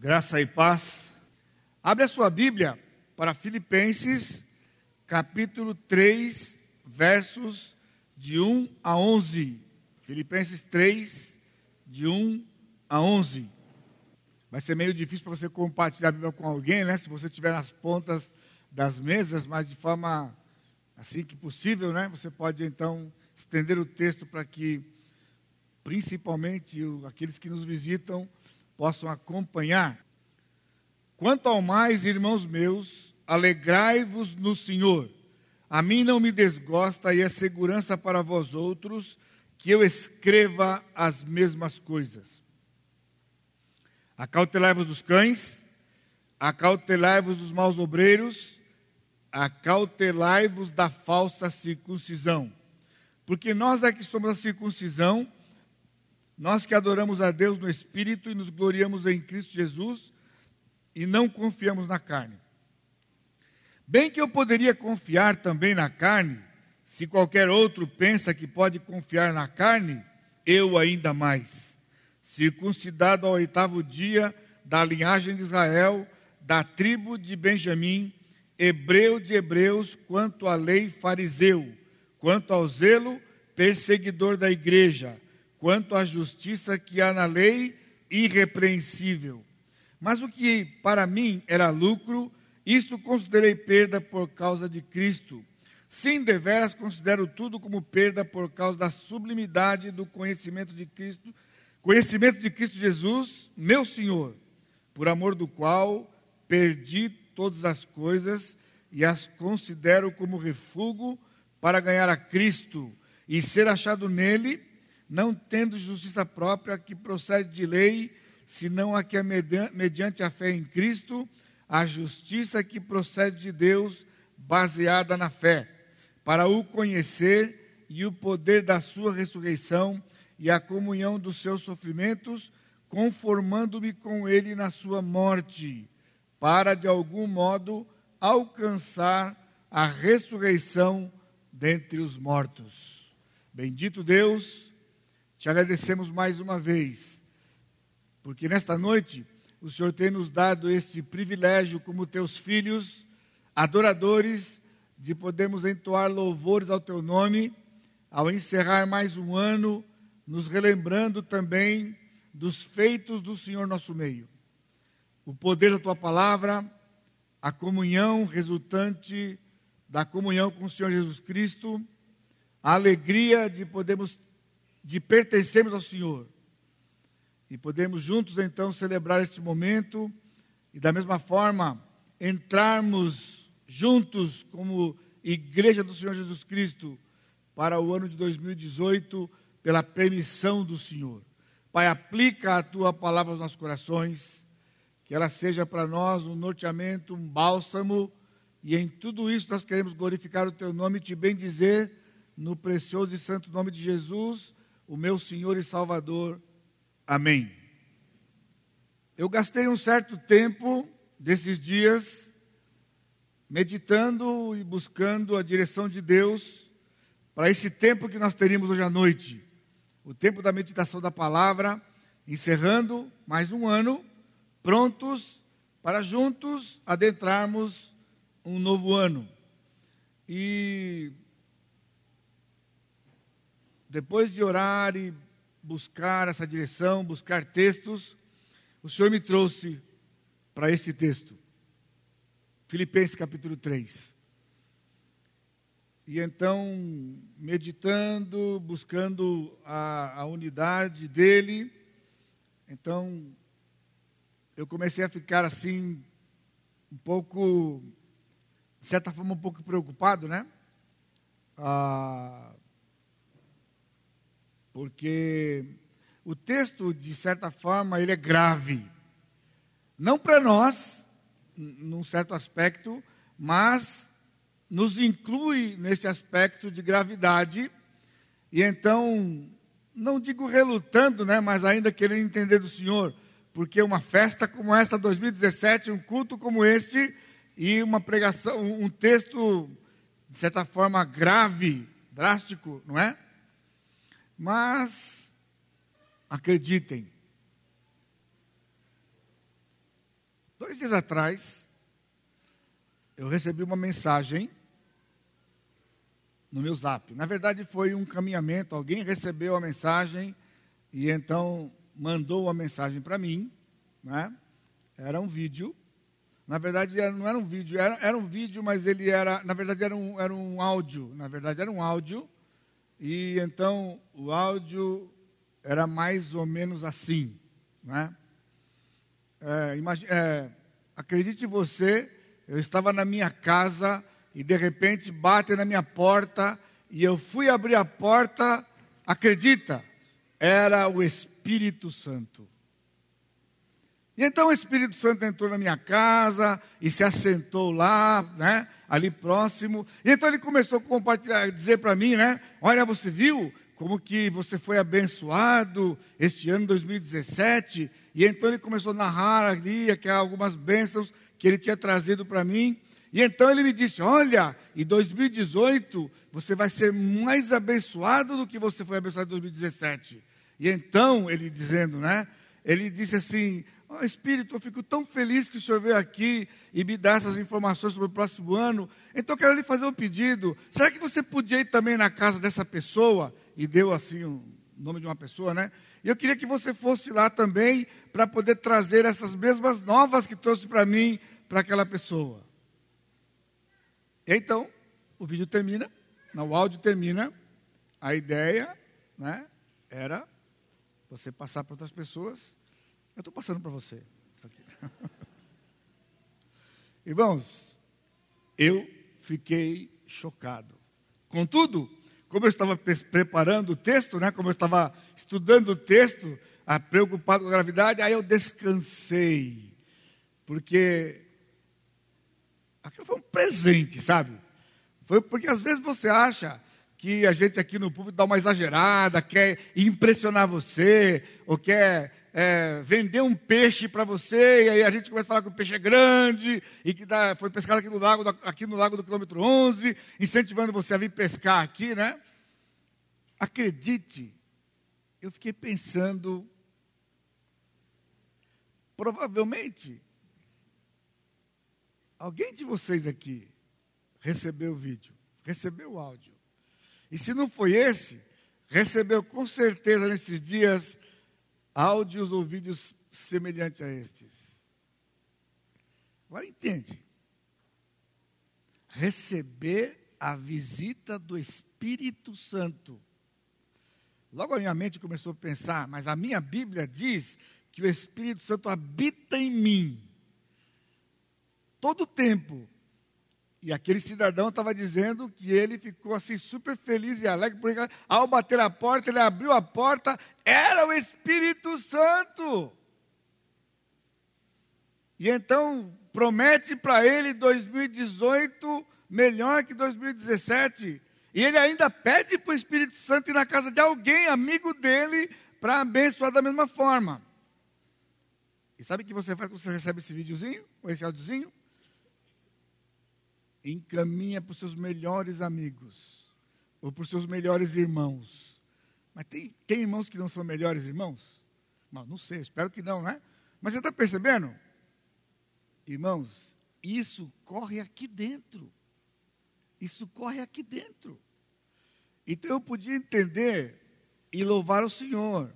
Graça e paz. Abre a sua Bíblia para Filipenses, capítulo 3, versos de 1 a 11. Filipenses 3, de 1 a 11. Vai ser meio difícil para você compartilhar a Bíblia com alguém, né? Se você estiver nas pontas das mesas, mas de forma assim que possível, né? Você pode então estender o texto para que, principalmente, aqueles que nos visitam, possam acompanhar. Quanto ao mais, irmãos meus, alegrai-vos no Senhor. A mim não me desgosta e é segurança para vós outros que eu escreva as mesmas coisas. Acautelai-vos dos cães, acautelai-vos dos maus obreiros, acautelai-vos da falsa circuncisão. Porque nós é que somos a circuncisão, nós que adoramos a Deus no Espírito e nos gloriamos em Cristo Jesus e não confiamos na carne. Bem que eu poderia confiar também na carne, se qualquer outro pensa que pode confiar na carne, eu ainda mais. Circuncidado ao oitavo dia, da linhagem de Israel, da tribo de Benjamim, hebreu de hebreus, quanto à lei fariseu, quanto ao zelo, perseguidor da igreja quanto à justiça que há na lei, irrepreensível. Mas o que para mim era lucro, isto considerei perda por causa de Cristo. Sim, deveras considero tudo como perda por causa da sublimidade do conhecimento de Cristo, conhecimento de Cristo Jesus, meu Senhor, por amor do qual perdi todas as coisas e as considero como refúgio para ganhar a Cristo e ser achado nele não tendo justiça própria que procede de lei, senão a que é mediante a fé em Cristo, a justiça que procede de Deus, baseada na fé, para o conhecer e o poder da sua ressurreição e a comunhão dos seus sofrimentos, conformando-me com ele na sua morte, para de algum modo alcançar a ressurreição dentre os mortos. Bendito Deus te agradecemos mais uma vez, porque nesta noite o Senhor tem nos dado este privilégio, como teus filhos, adoradores, de podermos entoar louvores ao teu nome, ao encerrar mais um ano, nos relembrando também dos feitos do Senhor nosso meio. O poder da tua palavra, a comunhão resultante da comunhão com o Senhor Jesus Cristo, a alegria de podermos de pertencermos ao Senhor. E podemos juntos então celebrar este momento e da mesma forma entrarmos juntos como igreja do Senhor Jesus Cristo para o ano de 2018 pela permissão do Senhor. Pai, aplica a tua palavra aos nossos corações, que ela seja para nós um norteamento, um bálsamo, e em tudo isso nós queremos glorificar o teu nome e te bendizer no precioso e santo nome de Jesus o meu Senhor e Salvador. Amém. Eu gastei um certo tempo desses dias meditando e buscando a direção de Deus para esse tempo que nós teríamos hoje à noite, o tempo da meditação da palavra, encerrando mais um ano, prontos para juntos adentrarmos um novo ano. E depois de orar e buscar essa direção, buscar textos, o Senhor me trouxe para esse texto. Filipenses capítulo 3. E então, meditando, buscando a, a unidade dele, então, eu comecei a ficar assim, um pouco, de certa forma, um pouco preocupado, né? Ah, porque o texto, de certa forma, ele é grave. Não para nós, num certo aspecto, mas nos inclui nesse aspecto de gravidade. E então, não digo relutando, né, mas ainda querendo entender do Senhor, porque uma festa como esta 2017, um culto como este e uma pregação, um texto de certa forma grave, drástico, não é? Mas, acreditem, Dois dias atrás, eu recebi uma mensagem no meu zap. Na verdade, foi um caminhamento. Alguém recebeu a mensagem e então mandou a mensagem para mim. Né? Era um vídeo. Na verdade, não era um vídeo, era, era um vídeo, mas ele era, na verdade, era um, era um áudio. Na verdade, era um áudio. E então, o áudio era mais ou menos assim. Né? É, imagine, é, acredite você, eu estava na minha casa e de repente bate na minha porta e eu fui abrir a porta, acredita, era o Espírito Santo. E então o Espírito Santo entrou na minha casa e se assentou lá, né, ali próximo. E então ele começou a compartilhar, dizer para mim, né, olha, você viu como que você foi abençoado este ano 2017? E então ele começou a narrar ali algumas bênçãos que ele tinha trazido para mim. E então ele me disse: Olha, em 2018 você vai ser mais abençoado do que você foi abençoado em 2017. E então ele dizendo, né? Ele disse assim: oh, Espírito, eu fico tão feliz que o Senhor veio aqui e me dá essas informações sobre o próximo ano. Então eu quero lhe fazer um pedido. Será que você podia ir também na casa dessa pessoa? E deu assim o nome de uma pessoa, né? E eu queria que você fosse lá também para poder trazer essas mesmas novas que trouxe para mim, para aquela pessoa. Então, o vídeo termina, não, o áudio termina, a ideia né, era você passar para outras pessoas. Eu estou passando para você. Isso aqui. Irmãos, eu fiquei chocado. Contudo, como eu estava preparando o texto, né, como eu estava estudando o texto, ah, preocupado com a gravidade, aí eu descansei. Porque aquilo foi um presente, sabe? Foi porque às vezes você acha que a gente aqui no público dá uma exagerada, quer impressionar você, ou quer é, vender um peixe para você, e aí a gente começa a falar que o peixe é grande, e que dá, foi pescado aqui no, lago, aqui no lago do quilômetro 11, incentivando você a vir pescar aqui, né? Acredite, eu fiquei pensando, provavelmente, alguém de vocês aqui recebeu o vídeo, recebeu o áudio. E se não foi esse, recebeu com certeza nesses dias áudios ou vídeos semelhantes a estes. Agora entende. Receber a visita do Espírito Santo. Logo a minha mente começou a pensar, mas a minha Bíblia diz que o Espírito Santo habita em mim todo o tempo. E aquele cidadão estava dizendo que ele ficou assim super feliz e alegre, porque ao bater a porta, ele abriu a porta, era o Espírito Santo. E então promete para ele 2018 melhor que 2017. E ele ainda pede para o Espírito Santo ir na casa de alguém, amigo dele, para abençoar da mesma forma. E sabe o que você faz quando você recebe esse videozinho, ou esse áudiozinho? Encaminha para os seus melhores amigos ou para os seus melhores irmãos. Mas tem, tem irmãos que não são melhores irmãos? Não, não sei, espero que não, né? Mas você está percebendo? Irmãos, isso corre aqui dentro. Isso corre aqui dentro. Então eu podia entender e louvar o Senhor.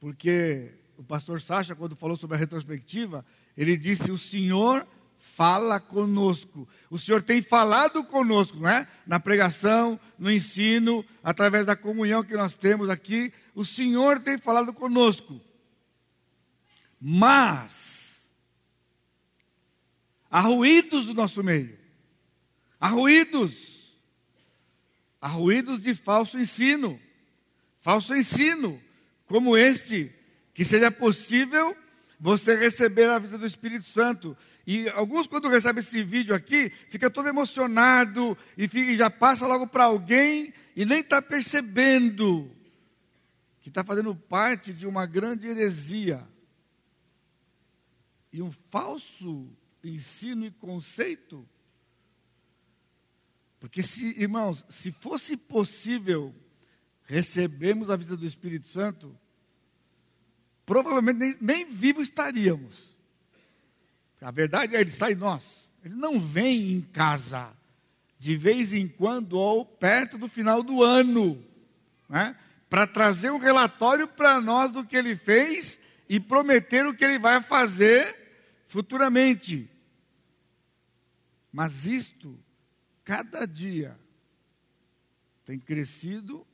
Porque o pastor Sacha, quando falou sobre a retrospectiva, ele disse: O Senhor fala conosco. O Senhor tem falado conosco, não é? Na pregação, no ensino, através da comunhão que nós temos aqui, o Senhor tem falado conosco. Mas há ruídos do nosso meio. Há ruídos. Há ruídos de falso ensino. Falso ensino, como este, que seja possível você receber a visita do Espírito Santo. E alguns, quando recebem esse vídeo aqui, fica todo emocionado e, fica, e já passa logo para alguém e nem está percebendo que está fazendo parte de uma grande heresia e um falso ensino e conceito. Porque, se, irmãos, se fosse possível recebermos a visita do Espírito Santo, provavelmente nem, nem vivo estaríamos. A verdade é ele está em nós. Ele não vem em casa de vez em quando ou perto do final do ano, né? para trazer um relatório para nós do que ele fez e prometer o que ele vai fazer futuramente. Mas isto, cada dia, tem crescido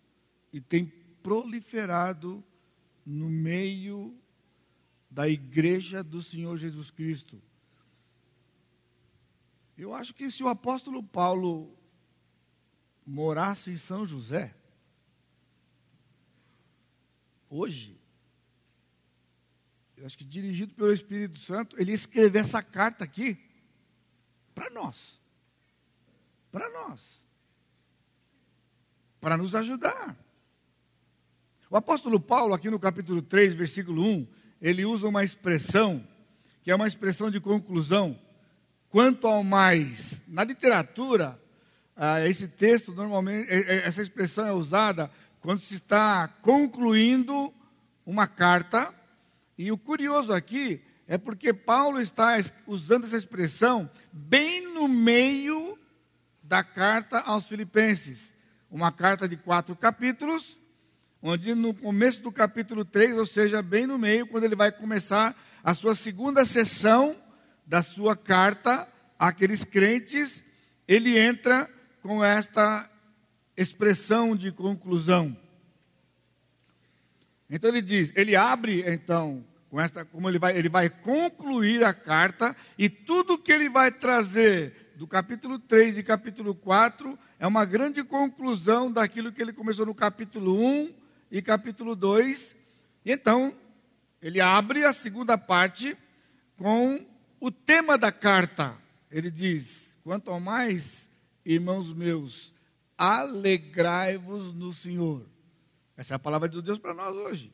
e tem proliferado no meio da igreja do Senhor Jesus Cristo. Eu acho que se o apóstolo Paulo morasse em São José, hoje, eu acho que dirigido pelo Espírito Santo, ele ia escrever essa carta aqui para nós. Para nós. Para nos ajudar. O apóstolo Paulo, aqui no capítulo 3, versículo 1, ele usa uma expressão, que é uma expressão de conclusão. Quanto ao mais. Na literatura, ah, esse texto, normalmente, essa expressão é usada quando se está concluindo uma carta. E o curioso aqui é porque Paulo está usando essa expressão bem no meio da carta aos Filipenses. Uma carta de quatro capítulos, onde no começo do capítulo 3, ou seja, bem no meio, quando ele vai começar a sua segunda sessão da sua carta àqueles crentes, ele entra com esta expressão de conclusão. Então ele diz, ele abre então com esta, como ele vai, ele vai concluir a carta e tudo que ele vai trazer do capítulo 3 e capítulo 4 é uma grande conclusão daquilo que ele começou no capítulo 1 e capítulo 2. E então, ele abre a segunda parte com o tema da carta. Ele diz: Quanto ao mais, irmãos meus, alegrai-vos no Senhor. Essa é a palavra de Deus para nós hoje.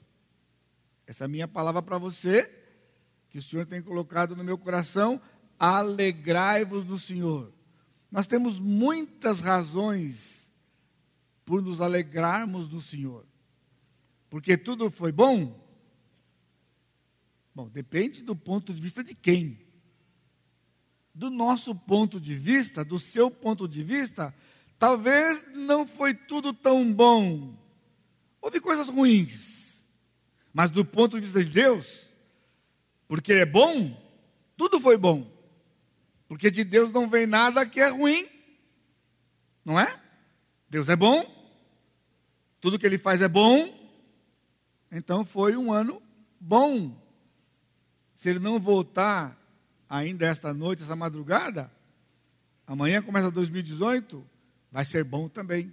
Essa é a minha palavra para você, que o Senhor tem colocado no meu coração. Alegrai-vos no Senhor. Nós temos muitas razões por nos alegrarmos no Senhor. Porque tudo foi bom? Bom, depende do ponto de vista de quem. Do nosso ponto de vista, do seu ponto de vista, talvez não foi tudo tão bom. Houve coisas ruins. Mas do ponto de vista de Deus, porque é bom, tudo foi bom. Porque de Deus não vem nada que é ruim. Não é? Deus é bom. Tudo que ele faz é bom. Então foi um ano bom. Se ele não voltar ainda esta noite, essa madrugada, amanhã começa 2018, vai ser bom também.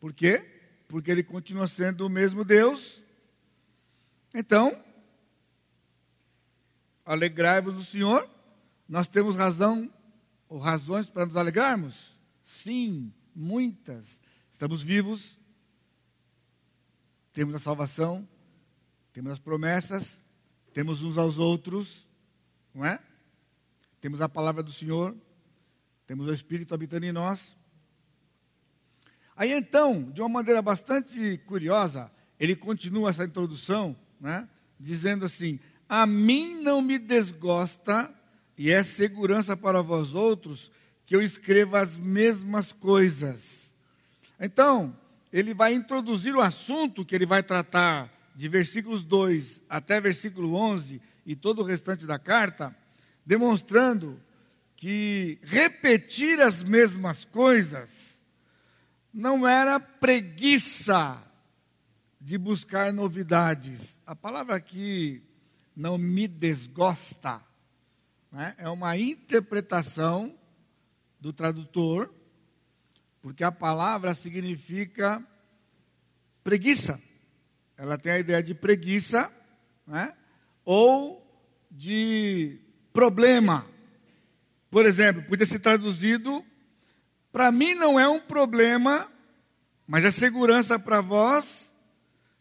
Por quê? Porque ele continua sendo o mesmo Deus. Então, alegrai-vos no Senhor. Nós temos razão ou razões para nos alegrarmos? Sim, muitas. Estamos vivos, temos a salvação, temos as promessas, temos uns aos outros, não é? Temos a palavra do Senhor, temos o Espírito habitando em nós. Aí então, de uma maneira bastante curiosa, ele continua essa introdução, né, dizendo assim: A mim não me desgosta, e é segurança para vós outros, que eu escreva as mesmas coisas. Então, ele vai introduzir o assunto que ele vai tratar de versículos 2 até versículo 11 e todo o restante da carta, demonstrando que repetir as mesmas coisas não era preguiça de buscar novidades. A palavra aqui não me desgosta, né? é uma interpretação do tradutor porque a palavra significa preguiça. Ela tem a ideia de preguiça, né? ou de problema. Por exemplo, podia ser traduzido: para mim não é um problema, mas é segurança para vós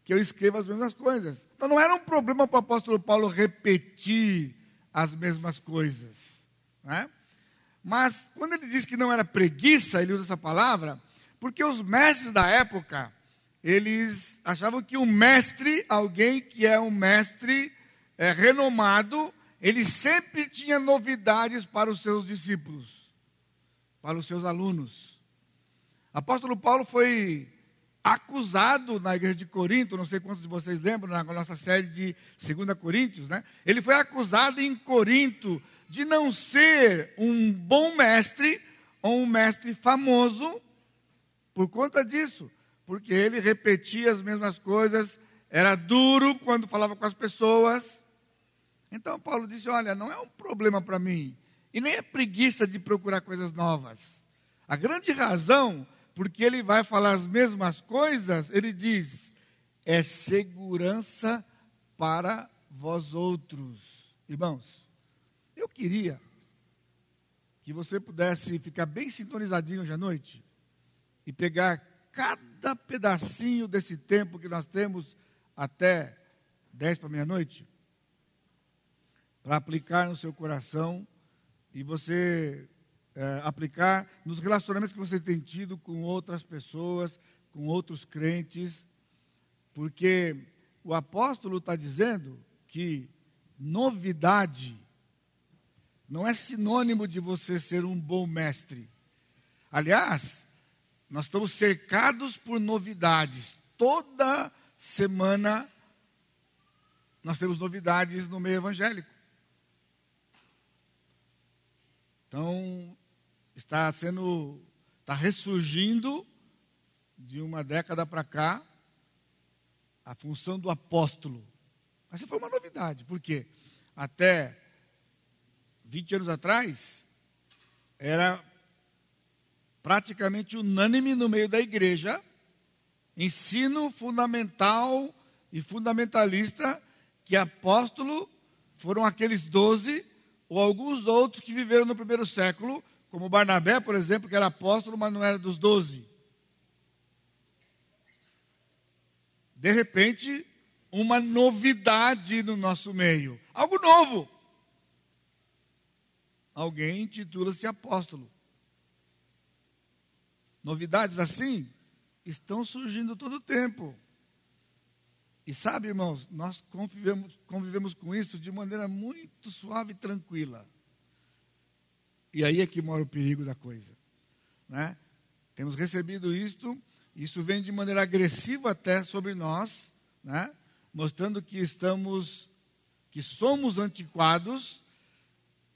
que eu escreva as mesmas coisas. Então não era um problema para o apóstolo Paulo repetir as mesmas coisas. Né? Mas quando ele diz que não era preguiça, ele usa essa palavra, porque os mestres da época, eles achavam que um mestre, alguém que é um mestre é, renomado, ele sempre tinha novidades para os seus discípulos, para os seus alunos. Apóstolo Paulo foi acusado na igreja de Corinto, não sei quantos de vocês lembram, na nossa série de 2 Coríntios, né? Ele foi acusado em Corinto de não ser um bom mestre ou um mestre famoso por conta disso, porque ele repetia as mesmas coisas, era duro quando falava com as pessoas. Então Paulo disse: Olha, não é um problema para mim, e nem é preguiça de procurar coisas novas. A grande razão porque ele vai falar as mesmas coisas, ele diz: é segurança para vós outros. Irmãos, eu queria que você pudesse ficar bem sintonizadinho hoje à noite e pegar cada pedacinho desse tempo que nós temos até 10 para meia-noite para aplicar no seu coração e você é, aplicar nos relacionamentos que você tem tido com outras pessoas, com outros crentes, porque o apóstolo está dizendo que novidade não é sinônimo de você ser um bom mestre. Aliás, nós estamos cercados por novidades. Toda semana nós temos novidades no meio evangélico. Então, está sendo, está ressurgindo de uma década para cá a função do apóstolo. Essa foi uma novidade, porque até 20 anos atrás era praticamente unânime no meio da igreja ensino fundamental e fundamentalista que apóstolo foram aqueles doze ou alguns outros que viveram no primeiro século como Barnabé, por exemplo, que era apóstolo, mas não era dos doze. De repente, uma novidade no nosso meio. Algo novo. Alguém intitula-se apóstolo. Novidades assim estão surgindo todo o tempo. E sabe, irmãos, nós convivemos, convivemos com isso de maneira muito suave e tranquila. E aí é que mora o perigo da coisa. Né? Temos recebido isto, isso vem de maneira agressiva até sobre nós, né? mostrando que estamos, que somos antiquados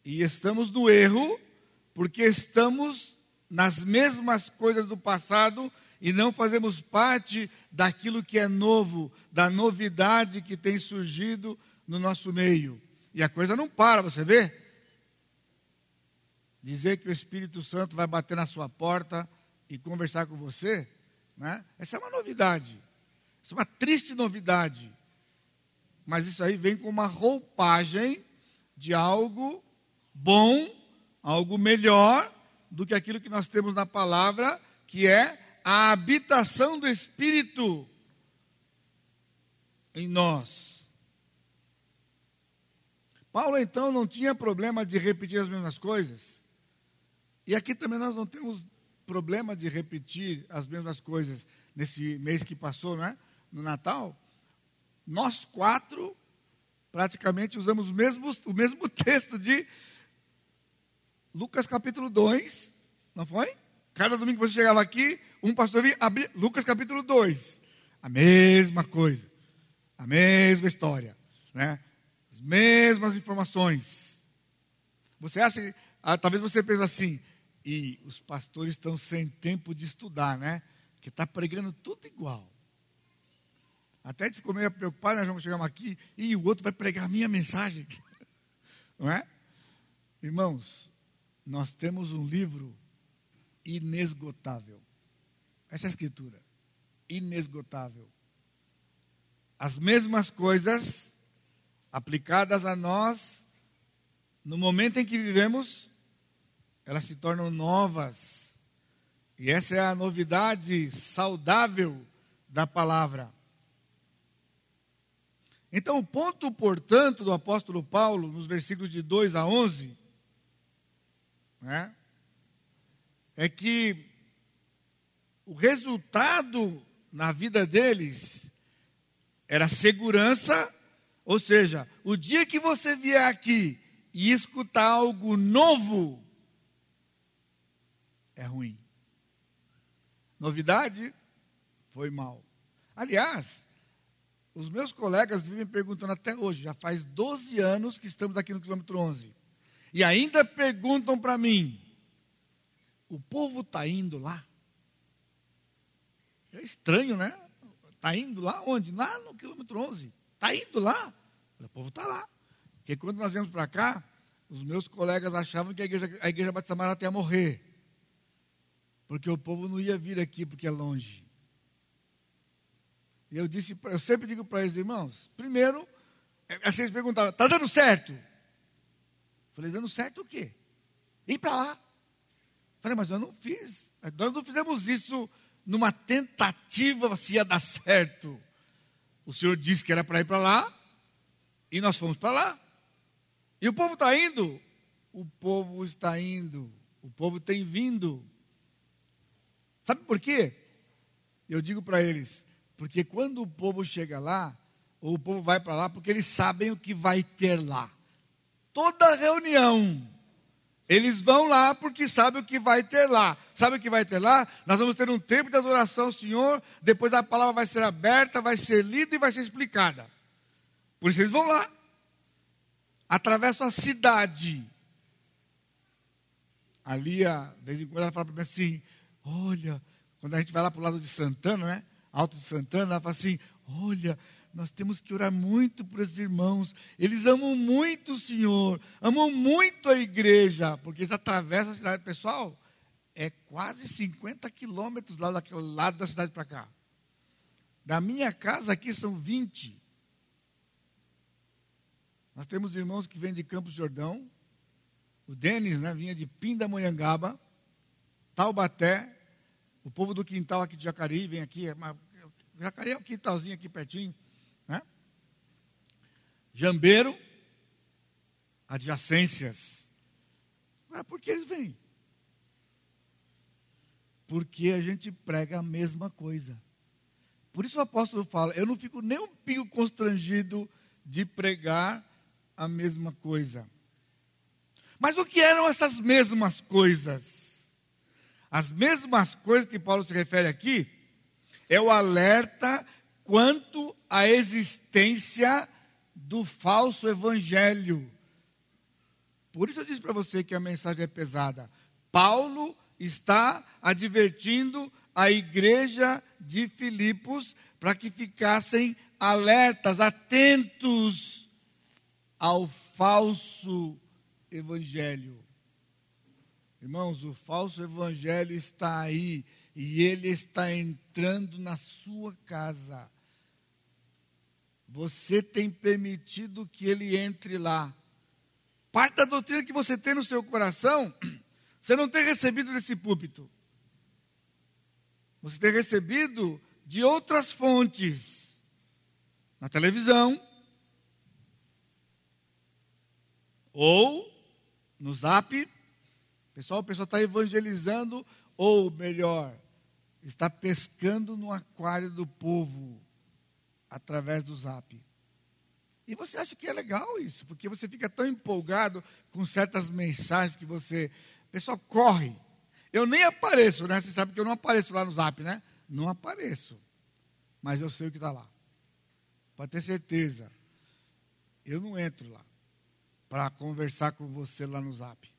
e estamos no erro, porque estamos nas mesmas coisas do passado e não fazemos parte daquilo que é novo, da novidade que tem surgido no nosso meio. E a coisa não para, você vê? dizer que o Espírito Santo vai bater na sua porta e conversar com você, né? essa é uma novidade. Isso é uma triste novidade. Mas isso aí vem com uma roupagem de algo bom, algo melhor do que aquilo que nós temos na palavra, que é a habitação do Espírito em nós. Paulo então não tinha problema de repetir as mesmas coisas. E aqui também nós não temos problema de repetir as mesmas coisas nesse mês que passou, né? no Natal. Nós quatro praticamente usamos o mesmo, o mesmo texto de Lucas capítulo 2, não foi? Cada domingo que você chegava aqui, um pastor vinha abrir Lucas capítulo 2. A mesma coisa, a mesma história, né? as mesmas informações. Você acha, ah, talvez você pense assim, e os pastores estão sem tempo de estudar, né? Que está pregando tudo igual. Até a gente ficou meio preocupado, nós vamos chegar aqui e o outro vai pregar a minha mensagem. Não é? Irmãos, nós temos um livro inesgotável. Essa é a escritura. Inesgotável. As mesmas coisas aplicadas a nós no momento em que vivemos elas se tornam novas. E essa é a novidade saudável da palavra. Então, o ponto, portanto, do apóstolo Paulo, nos versículos de 2 a 11, né, é que o resultado na vida deles era segurança, Ou seja, o dia que você vier aqui e escutar algo novo, é ruim. Novidade, foi mal. Aliás, os meus colegas vivem perguntando até hoje, já faz 12 anos que estamos aqui no quilômetro 11. E ainda perguntam para mim: o povo está indo lá? É estranho, né? Está indo lá onde? Lá no quilômetro 11. Está indo lá? O povo está lá. Porque quando nós viemos para cá, os meus colegas achavam que a igreja, a igreja Batista Marata ia morrer. Porque o povo não ia vir aqui porque é longe. E eu disse, eu sempre digo para eles, irmãos, primeiro, assim eles perguntavam, está dando certo? Falei, dando certo o quê? Ir para lá. Falei, mas eu não fiz. Nós não fizemos isso numa tentativa se ia dar certo. O Senhor disse que era para ir para lá, e nós fomos para lá. E o povo está indo? O povo está indo. O povo tem vindo. Sabe por quê? Eu digo para eles, porque quando o povo chega lá, ou o povo vai para lá, porque eles sabem o que vai ter lá. Toda reunião eles vão lá porque sabem o que vai ter lá. Sabe o que vai ter lá? Nós vamos ter um tempo de adoração ao Senhor, depois a palavra vai ser aberta, vai ser lida e vai ser explicada. Por isso eles vão lá. Atravessam a cidade. Ali, a, de vez em quando, ela fala para mim assim: Olha, quando a gente vai lá para o lado de Santana, né? Alto de Santana, ela fala assim: Olha, nós temos que orar muito por esses irmãos. Eles amam muito o Senhor, amam muito a igreja, porque eles atravessam a cidade. Pessoal, é quase 50 quilômetros lá daquele lado da cidade para cá. Da minha casa aqui são 20. Nós temos irmãos que vêm de Campos Jordão. O Denis né, vinha de Pindamonhangaba, Taubaté. O povo do quintal aqui de Jacareí vem aqui. Jacareí é um quintalzinho aqui pertinho. Jambeiro, adjacências. Agora, por que eles vêm? Porque a gente prega a mesma coisa. Por isso o apóstolo fala: eu não fico nem um pingo constrangido de pregar a mesma coisa. Mas o que eram essas mesmas coisas? As mesmas coisas que Paulo se refere aqui é o alerta quanto à existência do falso evangelho. Por isso eu disse para você que a mensagem é pesada. Paulo está advertindo a igreja de Filipos para que ficassem alertas, atentos ao falso evangelho. Irmãos, o falso evangelho está aí e ele está entrando na sua casa. Você tem permitido que ele entre lá. Parte da doutrina que você tem no seu coração, você não tem recebido desse púlpito. Você tem recebido de outras fontes. Na televisão. Ou no zap. Pessoal, o pessoal está evangelizando, ou melhor, está pescando no aquário do povo através do zap. E você acha que é legal isso, porque você fica tão empolgado com certas mensagens que você. Pessoal, corre. Eu nem apareço, né? Você sabe que eu não apareço lá no zap, né? Não apareço. Mas eu sei o que está lá. Pode ter certeza. Eu não entro lá para conversar com você lá no zap.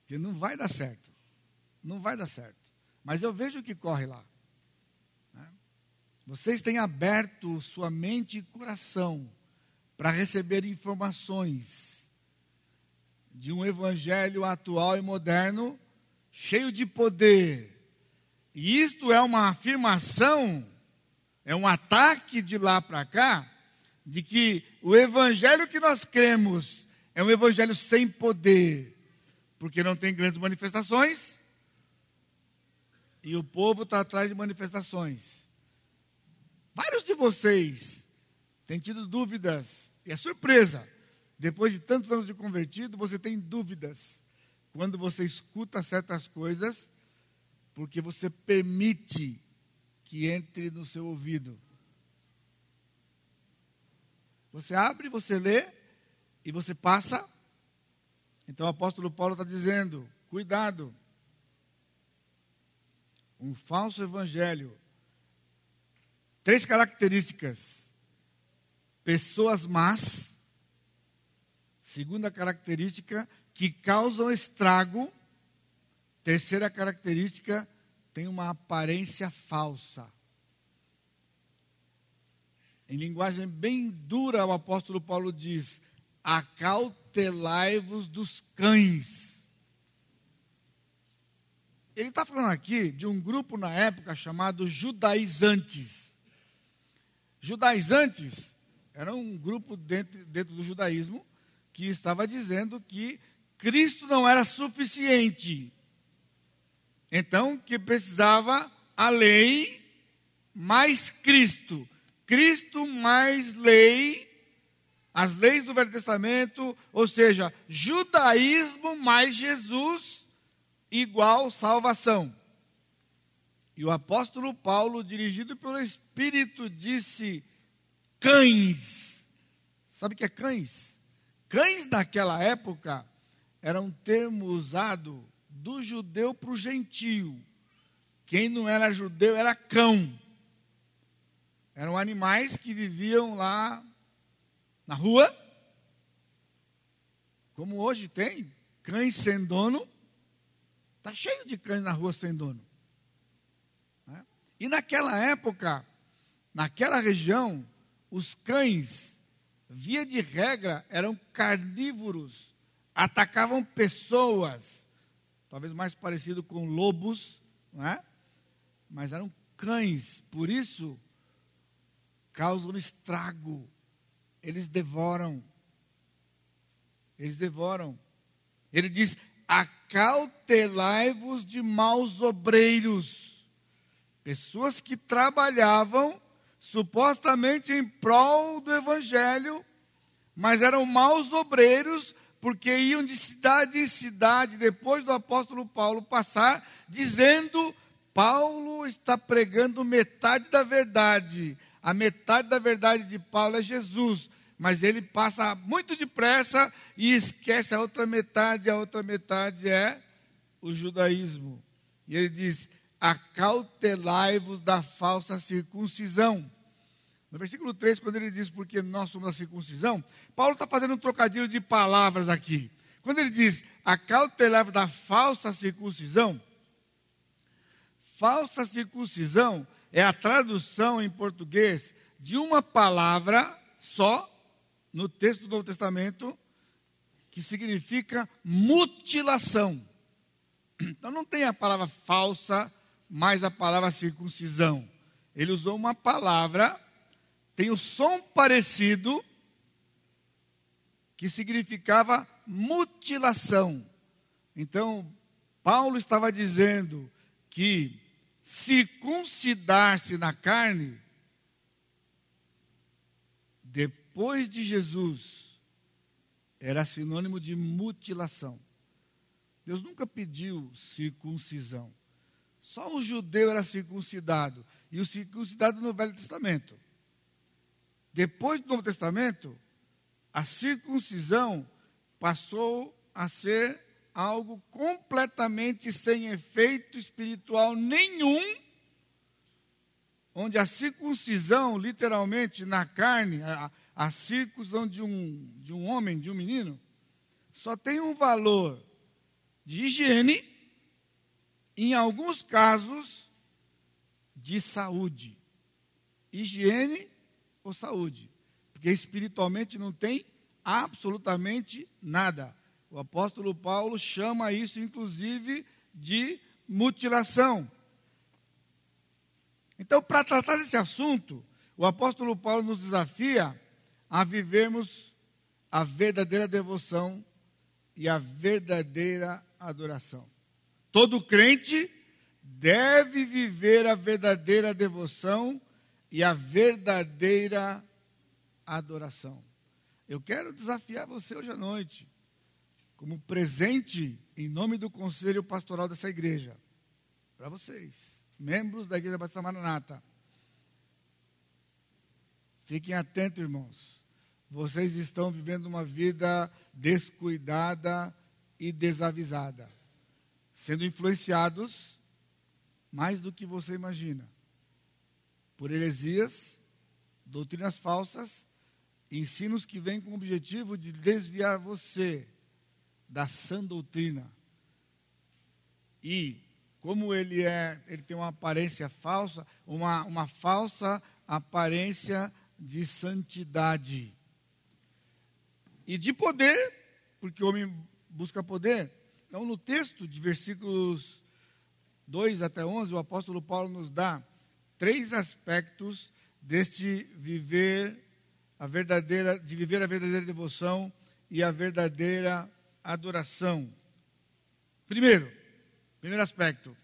Porque não vai dar certo. Não vai dar certo. Mas eu vejo o que corre lá. Vocês têm aberto sua mente e coração para receber informações de um evangelho atual e moderno, cheio de poder. E isto é uma afirmação, é um ataque de lá para cá, de que o evangelho que nós cremos é um evangelho sem poder, porque não tem grandes manifestações, e o povo está atrás de manifestações. Vários de vocês têm tido dúvidas, e é surpresa. Depois de tantos anos de convertido, você tem dúvidas quando você escuta certas coisas, porque você permite que entre no seu ouvido. Você abre, você lê e você passa. Então o apóstolo Paulo está dizendo: cuidado. Um falso evangelho. Três características: pessoas más. Segunda característica, que causam estrago. Terceira característica, tem uma aparência falsa. Em linguagem bem dura, o apóstolo Paulo diz: acautelai-vos dos cães. Ele está falando aqui de um grupo na época chamado judaizantes. Judaizantes era um grupo dentro, dentro do judaísmo que estava dizendo que Cristo não era suficiente. Então, que precisava a lei mais Cristo. Cristo mais lei, as leis do Velho Testamento, ou seja, judaísmo mais Jesus igual salvação. E o apóstolo Paulo, dirigido pelo Espírito, disse: cães. Sabe o que é cães? Cães naquela época era um termo usado do judeu para o gentio. Quem não era judeu era cão. Eram animais que viviam lá na rua, como hoje tem, cães sem dono. Está cheio de cães na rua sem dono. E naquela época, naquela região, os cães, via de regra, eram carnívoros, atacavam pessoas, talvez mais parecido com lobos, não é? mas eram cães, por isso causam estrago, eles devoram, eles devoram. Ele diz: acautelai-vos de maus obreiros, pessoas que trabalhavam supostamente em prol do evangelho, mas eram maus obreiros porque iam de cidade em cidade, depois do apóstolo Paulo passar, dizendo: Paulo está pregando metade da verdade. A metade da verdade de Paulo é Jesus, mas ele passa muito depressa e esquece a outra metade. A outra metade é o judaísmo. E ele diz: Acautelai-vos da falsa circuncisão no versículo 3, quando ele diz porque nós somos a circuncisão, Paulo está fazendo um trocadilho de palavras aqui. Quando ele diz acautelava da falsa circuncisão, falsa circuncisão é a tradução em português de uma palavra só no texto do Novo Testamento que significa mutilação. Então não tem a palavra falsa mais a palavra circuncisão. Ele usou uma palavra tem o som parecido, que significava mutilação. Então, Paulo estava dizendo que circuncidar-se na carne, depois de Jesus, era sinônimo de mutilação. Deus nunca pediu circuncisão. Só o judeu era circuncidado. E o circuncidado no Velho Testamento. Depois do Novo Testamento, a circuncisão passou a ser algo completamente sem efeito espiritual nenhum, onde a circuncisão, literalmente na carne, a, a circuncisão de um, de um homem, de um menino, só tem um valor de higiene, em alguns casos, de saúde. Higiene ou saúde. Porque espiritualmente não tem absolutamente nada. O apóstolo Paulo chama isso, inclusive, de mutilação. Então, para tratar desse assunto, o apóstolo Paulo nos desafia a vivermos a verdadeira devoção e a verdadeira adoração. Todo crente deve viver a verdadeira devoção e a verdadeira adoração. Eu quero desafiar você hoje à noite, como presente em nome do conselho pastoral dessa igreja, para vocês, membros da Igreja Batista Maranata. Fiquem atentos, irmãos. vocês estão vivendo uma vida descuidada e desavisada, sendo influenciados mais do que você imagina por heresias, doutrinas falsas, ensinos que vêm com o objetivo de desviar você da sã doutrina. E como ele é, ele tem uma aparência falsa, uma, uma falsa aparência de santidade. E de poder, porque o homem busca poder. Então, no texto de versículos 2 até 11, o apóstolo Paulo nos dá três aspectos deste viver a verdadeira, de viver a verdadeira devoção e a verdadeira adoração. Primeiro, primeiro aspecto,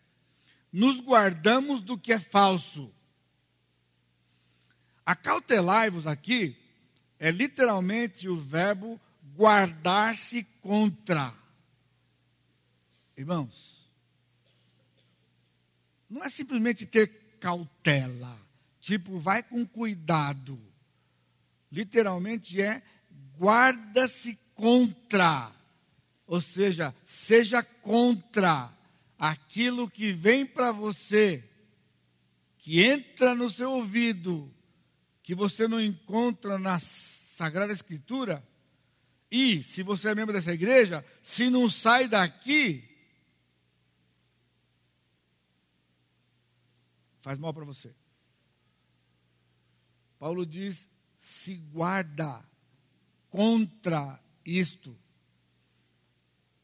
nos guardamos do que é falso. Acautelai-vos aqui é literalmente o verbo guardar-se contra. Irmãos, não é simplesmente ter cautela, tipo, vai com cuidado. Literalmente é guarda-se contra. Ou seja, seja contra aquilo que vem para você, que entra no seu ouvido, que você não encontra na Sagrada Escritura, e se você é membro dessa igreja, se não sai daqui, faz mal para você. Paulo diz: se guarda contra isto.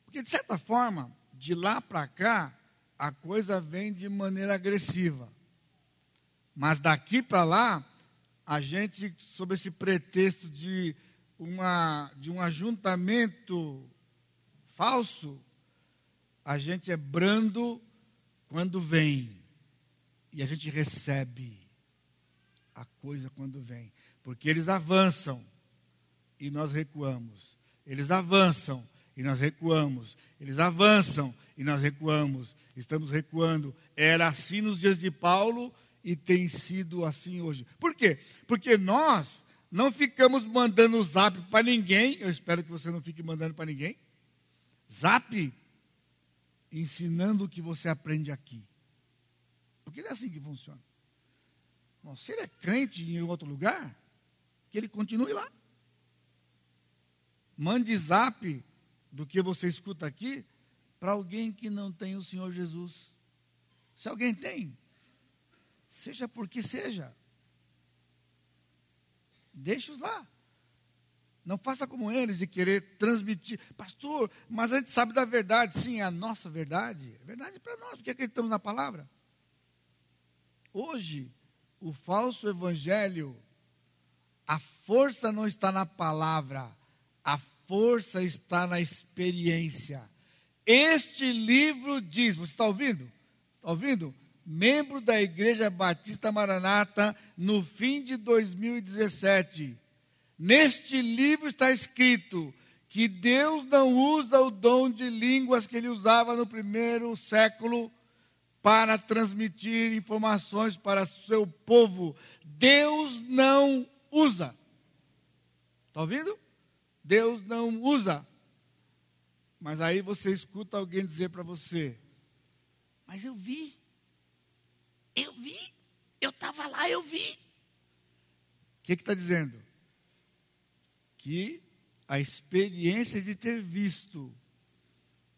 Porque, de certa forma, de lá para cá, a coisa vem de maneira agressiva. Mas daqui para lá, a gente, sob esse pretexto de, uma, de um ajuntamento falso, a gente é brando quando vem. E a gente recebe a coisa quando vem. Porque eles avançam e nós recuamos. Eles avançam e nós recuamos. Eles avançam e nós recuamos. Estamos recuando. Era assim nos dias de Paulo e tem sido assim hoje. Por quê? Porque nós não ficamos mandando zap para ninguém. Eu espero que você não fique mandando para ninguém. Zap ensinando o que você aprende aqui. Porque não é assim que funciona. Bom, se ele é crente em outro lugar, que ele continue lá. Mande zap do que você escuta aqui para alguém que não tem o Senhor Jesus. Se alguém tem, seja porque seja, deixe-os lá. Não faça como eles de querer transmitir, pastor, mas a gente sabe da verdade. Sim, é a nossa verdade. É verdade para nós, porque acreditamos na palavra. Hoje, o falso evangelho, a força não está na palavra, a força está na experiência. Este livro diz, você está ouvindo? Está ouvindo? Membro da Igreja Batista Maranata no fim de 2017. Neste livro está escrito que Deus não usa o dom de línguas que ele usava no primeiro século para transmitir informações para seu povo. Deus não usa. Está ouvindo? Deus não usa. Mas aí você escuta alguém dizer para você: Mas eu vi, eu vi, eu estava lá, eu vi. O que está dizendo? Que a experiência de ter visto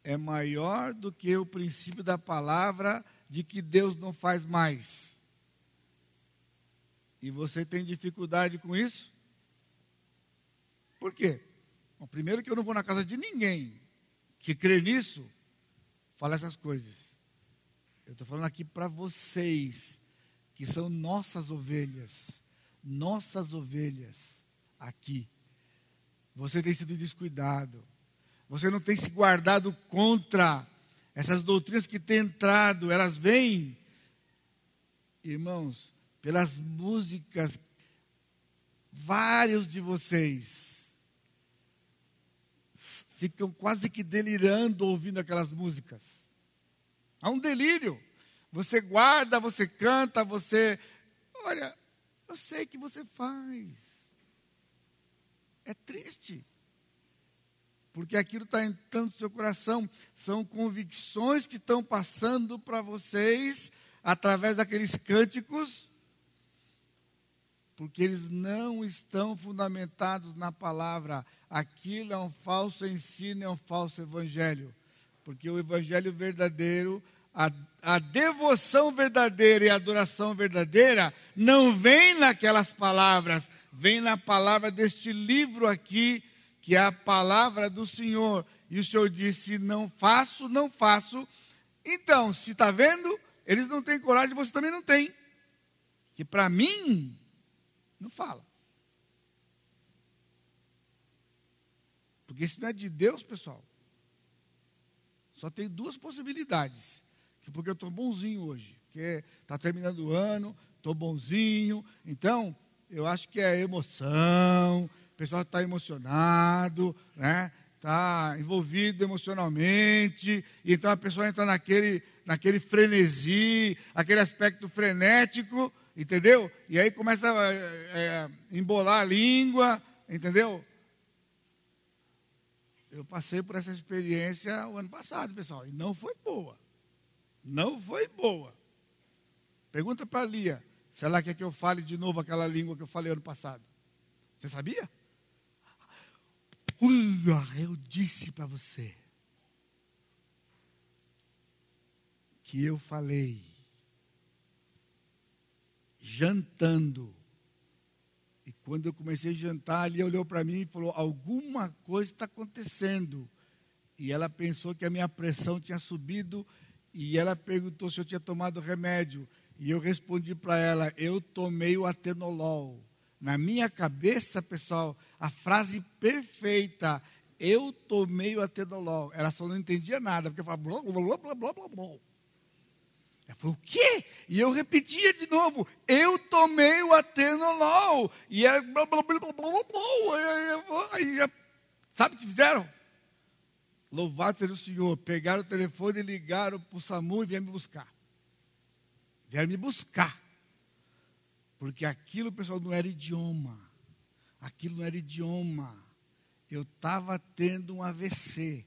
é maior do que o princípio da palavra de que Deus não faz mais. E você tem dificuldade com isso? Por quê? Bom, primeiro que eu não vou na casa de ninguém que crê nisso, falar essas coisas. Eu estou falando aqui para vocês, que são nossas ovelhas, nossas ovelhas aqui. Você tem sido descuidado, você não tem se guardado contra essas doutrinas que têm entrado, elas vêm, irmãos, pelas músicas, vários de vocês ficam quase que delirando ouvindo aquelas músicas. Há um delírio. Você guarda, você canta, você. Olha, eu sei que você faz. É triste. Porque aquilo está entrando no seu coração. São convicções que estão passando para vocês através daqueles cânticos, porque eles não estão fundamentados na palavra. Aquilo é um falso ensino, é um falso evangelho. Porque o evangelho verdadeiro, a, a devoção verdadeira e a adoração verdadeira não vem naquelas palavras, vem na palavra deste livro aqui, que é a palavra do Senhor. E o Senhor disse: Não faço, não faço. Então, se está vendo, eles não têm coragem, você também não tem. Que para mim, não fala. Porque isso não é de Deus, pessoal. Só tem duas possibilidades. Que porque eu estou bonzinho hoje. Porque está terminando o ano, estou bonzinho. Então, eu acho que é emoção. Pessoal está emocionado, né? Está envolvido emocionalmente. Então a pessoa entra naquele, naquele frenesi, aquele aspecto frenético, entendeu? E aí começa a é, embolar a língua, entendeu? Eu passei por essa experiência o ano passado, pessoal, e não foi boa. Não foi boa. Pergunta para a Lia se ela quer que eu fale de novo aquela língua que eu falei ano passado. Você sabia? Eu disse para você que eu falei jantando e quando eu comecei a jantar, ali olhou para mim e falou: Alguma coisa está acontecendo. E ela pensou que a minha pressão tinha subido. E ela perguntou se eu tinha tomado remédio. E eu respondi para ela: Eu tomei o atenolol. Na minha cabeça, pessoal, a frase perfeita: Eu tomei o atenolol. Ela só não entendia nada, porque falava blá, blá, blá, blá, blá, blá. Ela falou, o quê? E eu repetia de novo, eu tomei o atenolol. E é blá, blá, blá, blá, blá, blá. Aí, sabe o que fizeram? Louvado seja o Senhor. Pegaram o telefone e ligaram para o SAMU e vieram me buscar. Vieram me buscar. Porque aquilo, pessoal, não era idioma. Aquilo não era idioma. Eu estava tendo um AVC.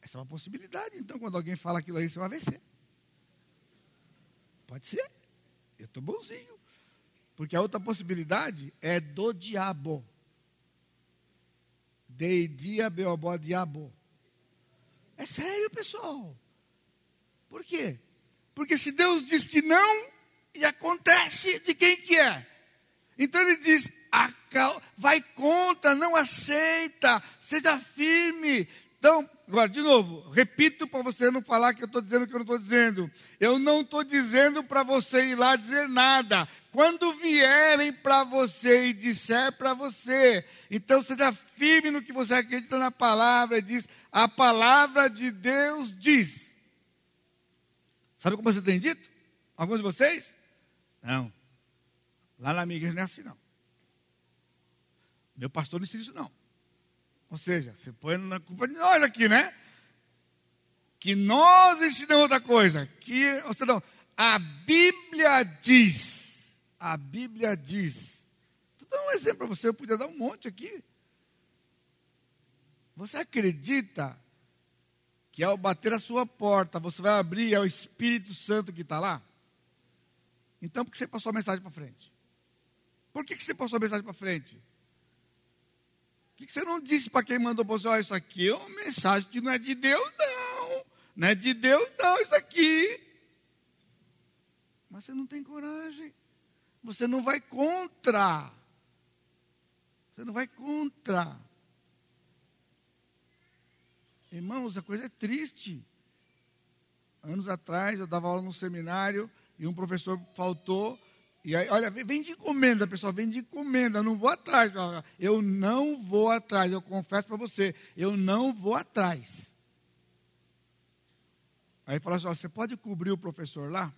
Essa é uma possibilidade. Então, quando alguém fala aquilo aí, isso é um AVC. Pode ser. Eu estou bonzinho. Porque a outra possibilidade é do diabo. De dia beobó diabo. É sério, pessoal. Por quê? Porque se Deus diz que não, e acontece, de quem que é? Então ele diz, vai contra, não aceita, seja firme. Então, Agora, de novo, repito para você não falar que eu estou dizendo o que eu não estou dizendo. Eu não estou dizendo para você ir lá dizer nada. Quando vierem para você e disser para você, então seja firme no que você acredita na palavra. Diz, a palavra de Deus diz. Sabe como você tem dito? Alguns de vocês? Não. Lá na minha igreja não é assim, não. Meu pastor não ensina isso, não. Ou seja, você põe na culpa de nós aqui, né? Que nós ensinamos outra coisa. Que, ou seja, não, a Bíblia diz. A Bíblia diz. Vou dar um exemplo para você, eu podia dar um monte aqui. Você acredita que ao bater a sua porta, você vai abrir ao Espírito Santo que está lá? Então, por que você passou a mensagem para frente? Por que, que você passou a mensagem para frente? Por que você não disse para quem mandou para você, olha, isso aqui é uma mensagem que não é de Deus, não. Não é de Deus, não, isso aqui. Mas você não tem coragem. Você não vai contra. Você não vai contra. Irmãos, a coisa é triste. Anos atrás, eu dava aula no seminário e um professor faltou e aí, olha, vem de encomenda, pessoal, vem de encomenda, não vou atrás. Eu não vou atrás, eu confesso para você, eu não vou atrás. Aí fala assim, ó, você pode cobrir o professor lá?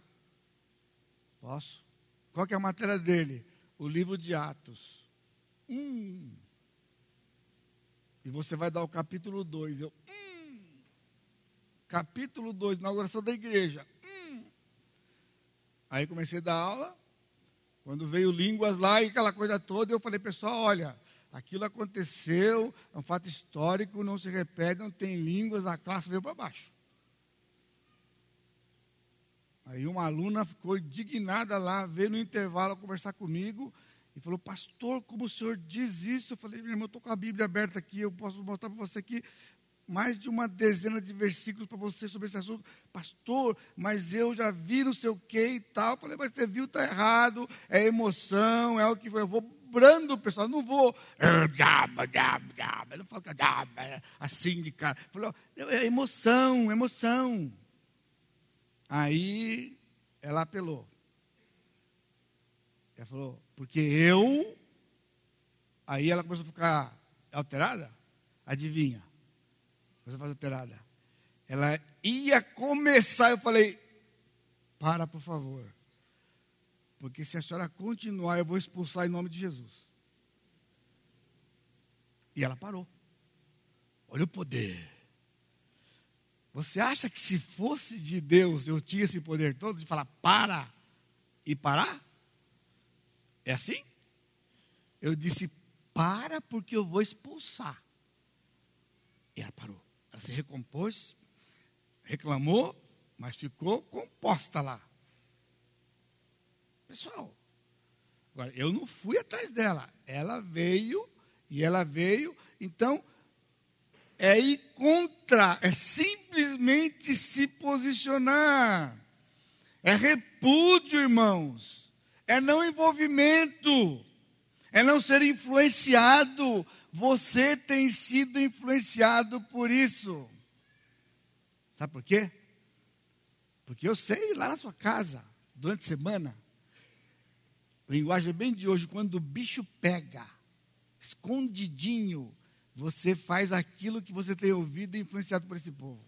Posso. Qual que é a matéria dele? O livro de Atos. Hum. E você vai dar o capítulo 2. Eu, hum. Capítulo 2, inauguração da igreja. Hum. Aí comecei a dar aula. Quando veio línguas lá e aquela coisa toda, eu falei, pessoal, olha, aquilo aconteceu, é um fato histórico, não se repete, não tem línguas, a classe veio para baixo. Aí uma aluna ficou indignada lá, veio no intervalo conversar comigo e falou: Pastor, como o senhor diz isso? Eu falei: Meu irmão, estou com a Bíblia aberta aqui, eu posso mostrar para você aqui mais de uma dezena de versículos para você sobre esse assunto. Pastor, mas eu já vi não sei o que e tal. Eu falei: Mas você viu, está errado, é emoção, é o que foi. Eu vou brando o pessoal, não vou. Eu não falo é assim de cara. Falou, é emoção, emoção. Aí ela apelou. Ela falou, porque eu. Aí ela começou a ficar alterada. Adivinha? Começou a ficar alterada. Ela ia começar, eu falei, para por favor. Porque se a senhora continuar, eu vou expulsar em nome de Jesus. E ela parou. Olha o poder. Você acha que se fosse de Deus eu tinha esse poder todo de falar para e parar? É assim? Eu disse para porque eu vou expulsar. E ela parou. Ela se recompôs, reclamou, mas ficou composta lá. Pessoal, agora eu não fui atrás dela. Ela veio e ela veio. Então, é ir contra, é simplesmente se posicionar. É repúdio, irmãos. É não envolvimento. É não ser influenciado. Você tem sido influenciado por isso. Sabe por quê? Porque eu sei lá na sua casa, durante a semana, linguagem bem de hoje, quando o bicho pega, escondidinho, você faz aquilo que você tem ouvido e influenciado por esse povo.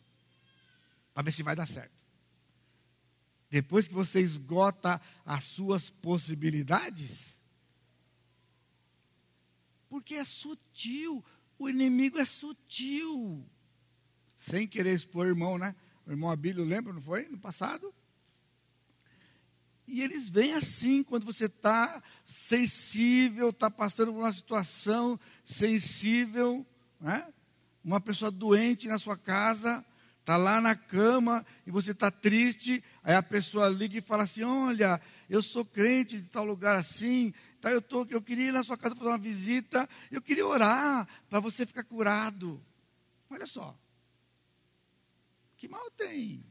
Para ver se vai dar certo. Depois que você esgota as suas possibilidades, porque é sutil, o inimigo é sutil. Sem querer expor o irmão, né? O irmão Abílio, lembra, não foi? No passado? E eles vêm assim, quando você está sensível, está passando por uma situação sensível, né? uma pessoa doente na sua casa, está lá na cama e você está triste, aí a pessoa liga e fala assim: Olha, eu sou crente de tal lugar assim, tá, eu, tô, eu queria ir na sua casa fazer uma visita, eu queria orar para você ficar curado. Olha só, que mal tem?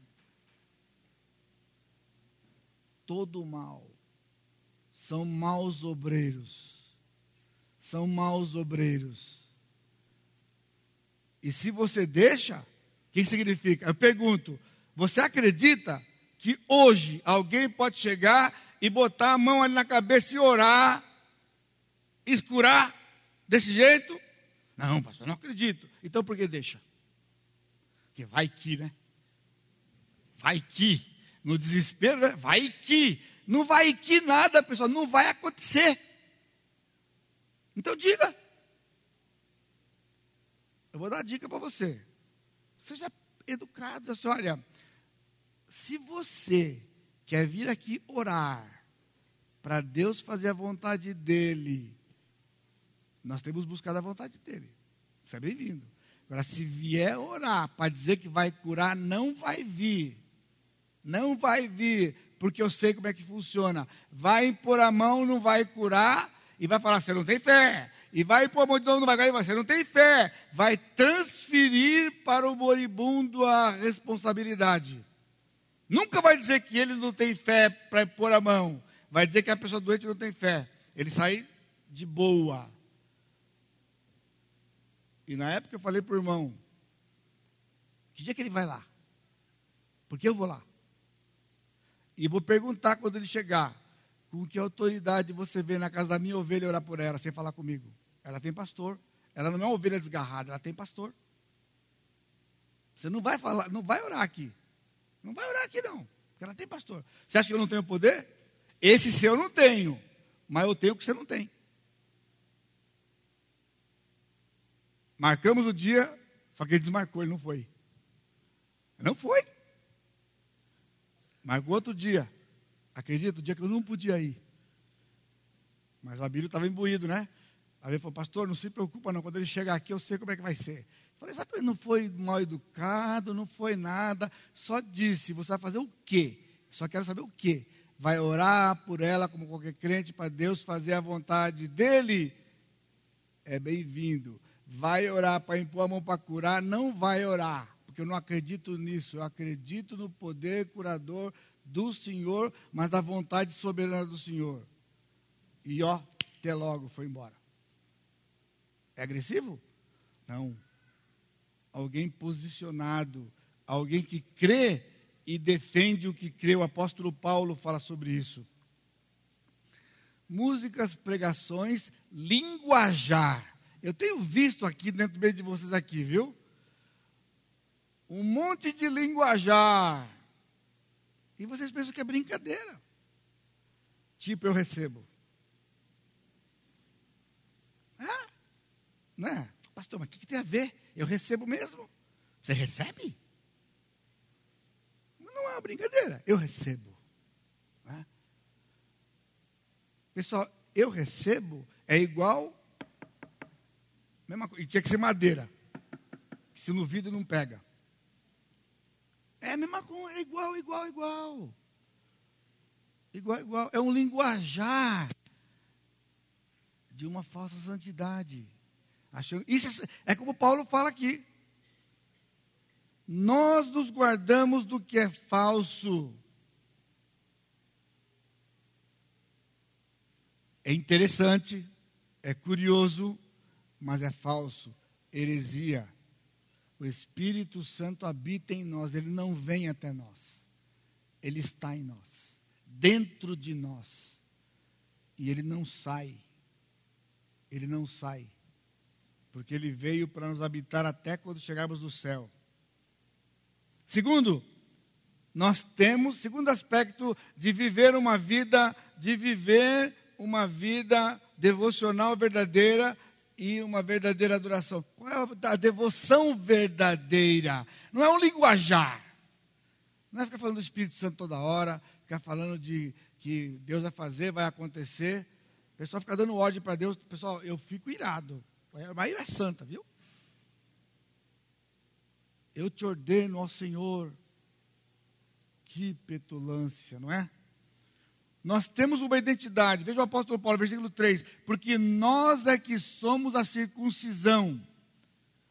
todo mal. São maus obreiros. São maus obreiros. E se você deixa, o que significa? Eu pergunto: você acredita que hoje alguém pode chegar e botar a mão ali na cabeça e orar, escurar desse jeito? Não, pastor, não acredito. Então por que deixa? Porque vai que, né? Vai que no desespero, né? vai que. Não vai que nada, pessoal, não vai acontecer. Então diga. Eu vou dar uma dica para você. Seja educado, assim, olha, se você quer vir aqui orar para Deus fazer a vontade dele, nós temos buscado a vontade dele. Você é bem-vindo. Agora, se vier orar para dizer que vai curar, não vai vir. Não vai vir, porque eu sei como é que funciona. Vai impor a mão, não vai curar, e vai falar, você não tem fé. E vai impor a mão de novo, não vai curar, você não tem fé. Vai transferir para o moribundo a responsabilidade. Nunca vai dizer que ele não tem fé para impor a mão. Vai dizer que a pessoa doente não tem fé. Ele sai de boa. E na época eu falei para o irmão: que dia que ele vai lá? Porque eu vou lá. E vou perguntar quando ele chegar: com que autoridade você vê na casa da minha ovelha orar por ela, sem falar comigo? Ela tem pastor. Ela não é uma ovelha desgarrada, ela tem pastor. Você não vai falar, não vai orar aqui. Não vai orar aqui, não. Porque ela tem pastor. Você acha que eu não tenho poder? Esse seu eu não tenho. Mas eu tenho o que você não tem. Marcamos o dia, só que ele desmarcou, ele não foi. Não foi. Mas o outro dia, acredita, o dia que eu não podia ir. Mas o Abílio estava imbuído, né? Aí ele falou, pastor, não se preocupa não, quando ele chegar aqui eu sei como é que vai ser. Falei, exatamente, não foi mal educado, não foi nada, só disse, você vai fazer o quê? Só quero saber o quê? Vai orar por ela como qualquer crente para Deus fazer a vontade dele? É bem-vindo. Vai orar para impor a mão para curar? Não vai orar, porque eu não acredito nisso. Eu acredito no poder curador do Senhor, mas da vontade soberana do Senhor. E ó, até logo, foi embora. É agressivo? Não. Alguém posicionado, alguém que crê e defende o que crê. O apóstolo Paulo fala sobre isso. Músicas, pregações, linguajar. Eu tenho visto aqui dentro do meio de vocês aqui, viu? Um monte de linguajar. E vocês pensam que é brincadeira. Tipo, eu recebo. Ah, né? Pastor, mas o que, que tem a ver? Eu recebo mesmo. Você recebe? Não é uma brincadeira. Eu recebo. Né? Pessoal, eu recebo é igual. Mesma coisa. Tinha que ser madeira. Se no vidro não pega. É a mesma coisa, é igual, igual, igual. Igual, igual. É um linguajar de uma falsa santidade. Isso é, é como Paulo fala aqui. Nós nos guardamos do que é falso. É interessante, é curioso, mas é falso. Heresia. O Espírito Santo habita em nós, ele não vem até nós. Ele está em nós, dentro de nós. E ele não sai. Ele não sai. Porque ele veio para nos habitar até quando chegarmos no céu. Segundo, nós temos, segundo aspecto de viver uma vida, de viver uma vida devocional verdadeira, e uma verdadeira adoração. Qual é a devoção verdadeira? Não é um linguajar. Não é ficar falando do Espírito Santo toda hora, ficar falando de que Deus vai fazer, vai acontecer. O pessoal fica dando ódio para Deus. Pessoal, eu fico irado. É uma ira santa, viu? Eu te ordeno ao Senhor. Que petulância, não é? Nós temos uma identidade. Veja o apóstolo Paulo, versículo 3. Porque nós é que somos a circuncisão.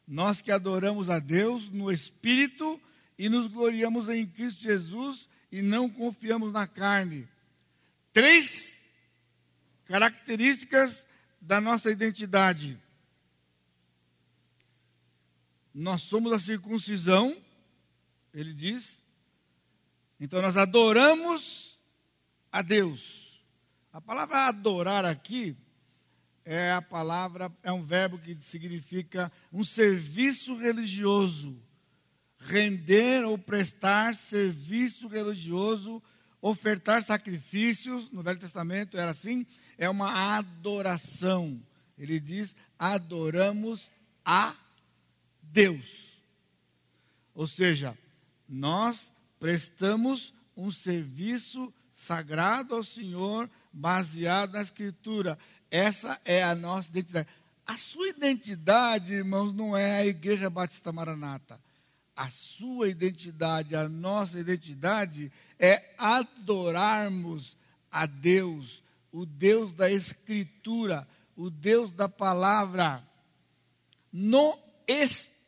Nós que adoramos a Deus no Espírito e nos gloriamos em Cristo Jesus e não confiamos na carne. Três características da nossa identidade. Nós somos a circuncisão, ele diz. Então nós adoramos a Deus. A palavra adorar aqui é a palavra, é um verbo que significa um serviço religioso. Render ou prestar serviço religioso, ofertar sacrifícios, no Velho Testamento era assim, é uma adoração. Ele diz: adoramos a Deus. Ou seja, nós prestamos um serviço sagrado ao Senhor, baseado na Escritura. Essa é a nossa identidade. A sua identidade, irmãos, não é a Igreja Batista Maranata. A sua identidade, a nossa identidade é adorarmos a Deus, o Deus da Escritura, o Deus da palavra, no Espírito.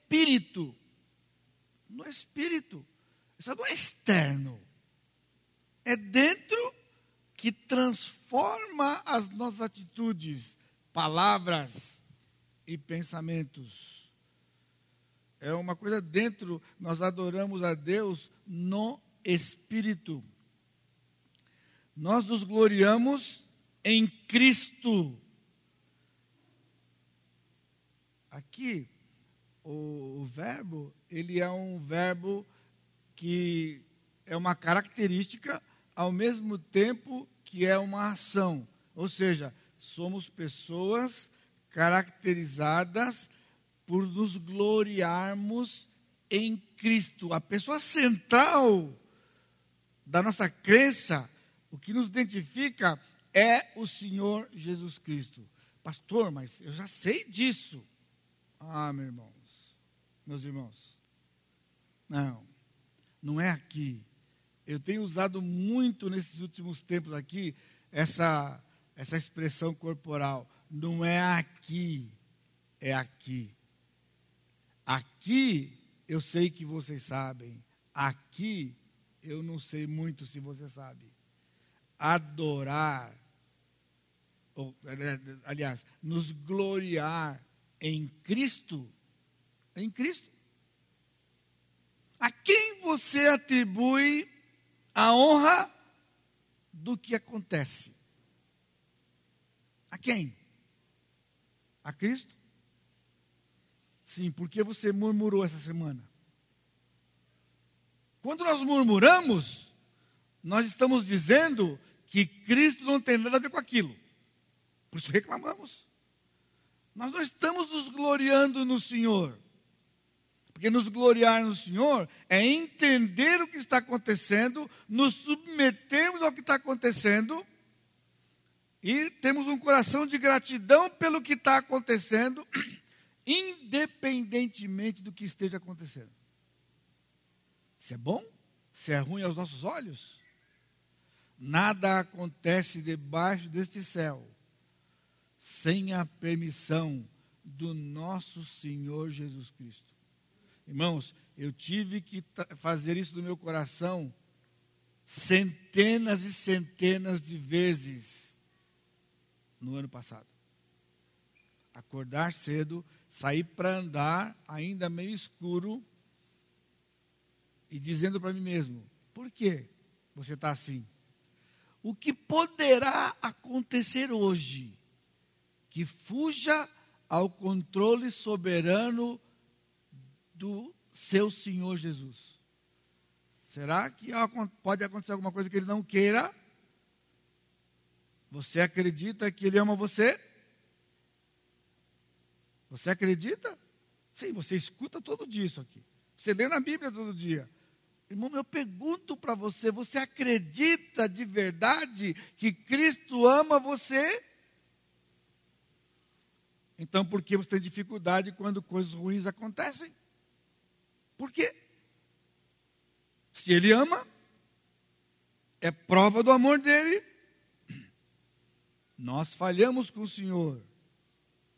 No Espírito. Isso não é externo é dentro que transforma as nossas atitudes, palavras e pensamentos. É uma coisa dentro, nós adoramos a Deus no Espírito. Nós nos gloriamos em Cristo. Aqui, o, o verbo, ele é um verbo que é uma característica ao mesmo tempo que é uma ação. Ou seja, somos pessoas caracterizadas por nos gloriarmos em Cristo. A pessoa central da nossa crença, o que nos identifica é o Senhor Jesus Cristo. pastor, mas eu já sei disso. Ah, meus irmãos, meus irmãos, não, não é aqui. Eu tenho usado muito nesses últimos tempos aqui essa, essa expressão corporal. Não é aqui, é aqui. Aqui eu sei que vocês sabem. Aqui eu não sei muito se você sabe. Adorar, ou, aliás, nos gloriar em Cristo, em Cristo. A quem você atribui a honra do que acontece? A quem? A Cristo? Sim, porque você murmurou essa semana. Quando nós murmuramos, nós estamos dizendo que Cristo não tem nada a ver com aquilo. Por isso reclamamos. Nós não estamos nos gloriando no Senhor. Porque nos gloriar no Senhor é entender o que está acontecendo, nos submetermos ao que está acontecendo e temos um coração de gratidão pelo que está acontecendo independentemente do que esteja acontecendo. Se é bom, se é ruim aos nossos olhos, nada acontece debaixo deste céu sem a permissão do nosso Senhor Jesus Cristo. Irmãos, eu tive que fazer isso no meu coração centenas e centenas de vezes no ano passado. Acordar cedo sair para andar, ainda meio escuro, e dizendo para mim mesmo: por que você está assim? O que poderá acontecer hoje que fuja ao controle soberano do seu Senhor Jesus? Será que pode acontecer alguma coisa que ele não queira? Você acredita que ele ama você? Você acredita? Sim, você escuta todo dia isso aqui. Você lê na Bíblia todo dia. Irmão, eu pergunto para você: você acredita de verdade que Cristo ama você? Então, por que você tem dificuldade quando coisas ruins acontecem? Por quê? Se Ele ama, é prova do amor dele. Nós falhamos com o Senhor.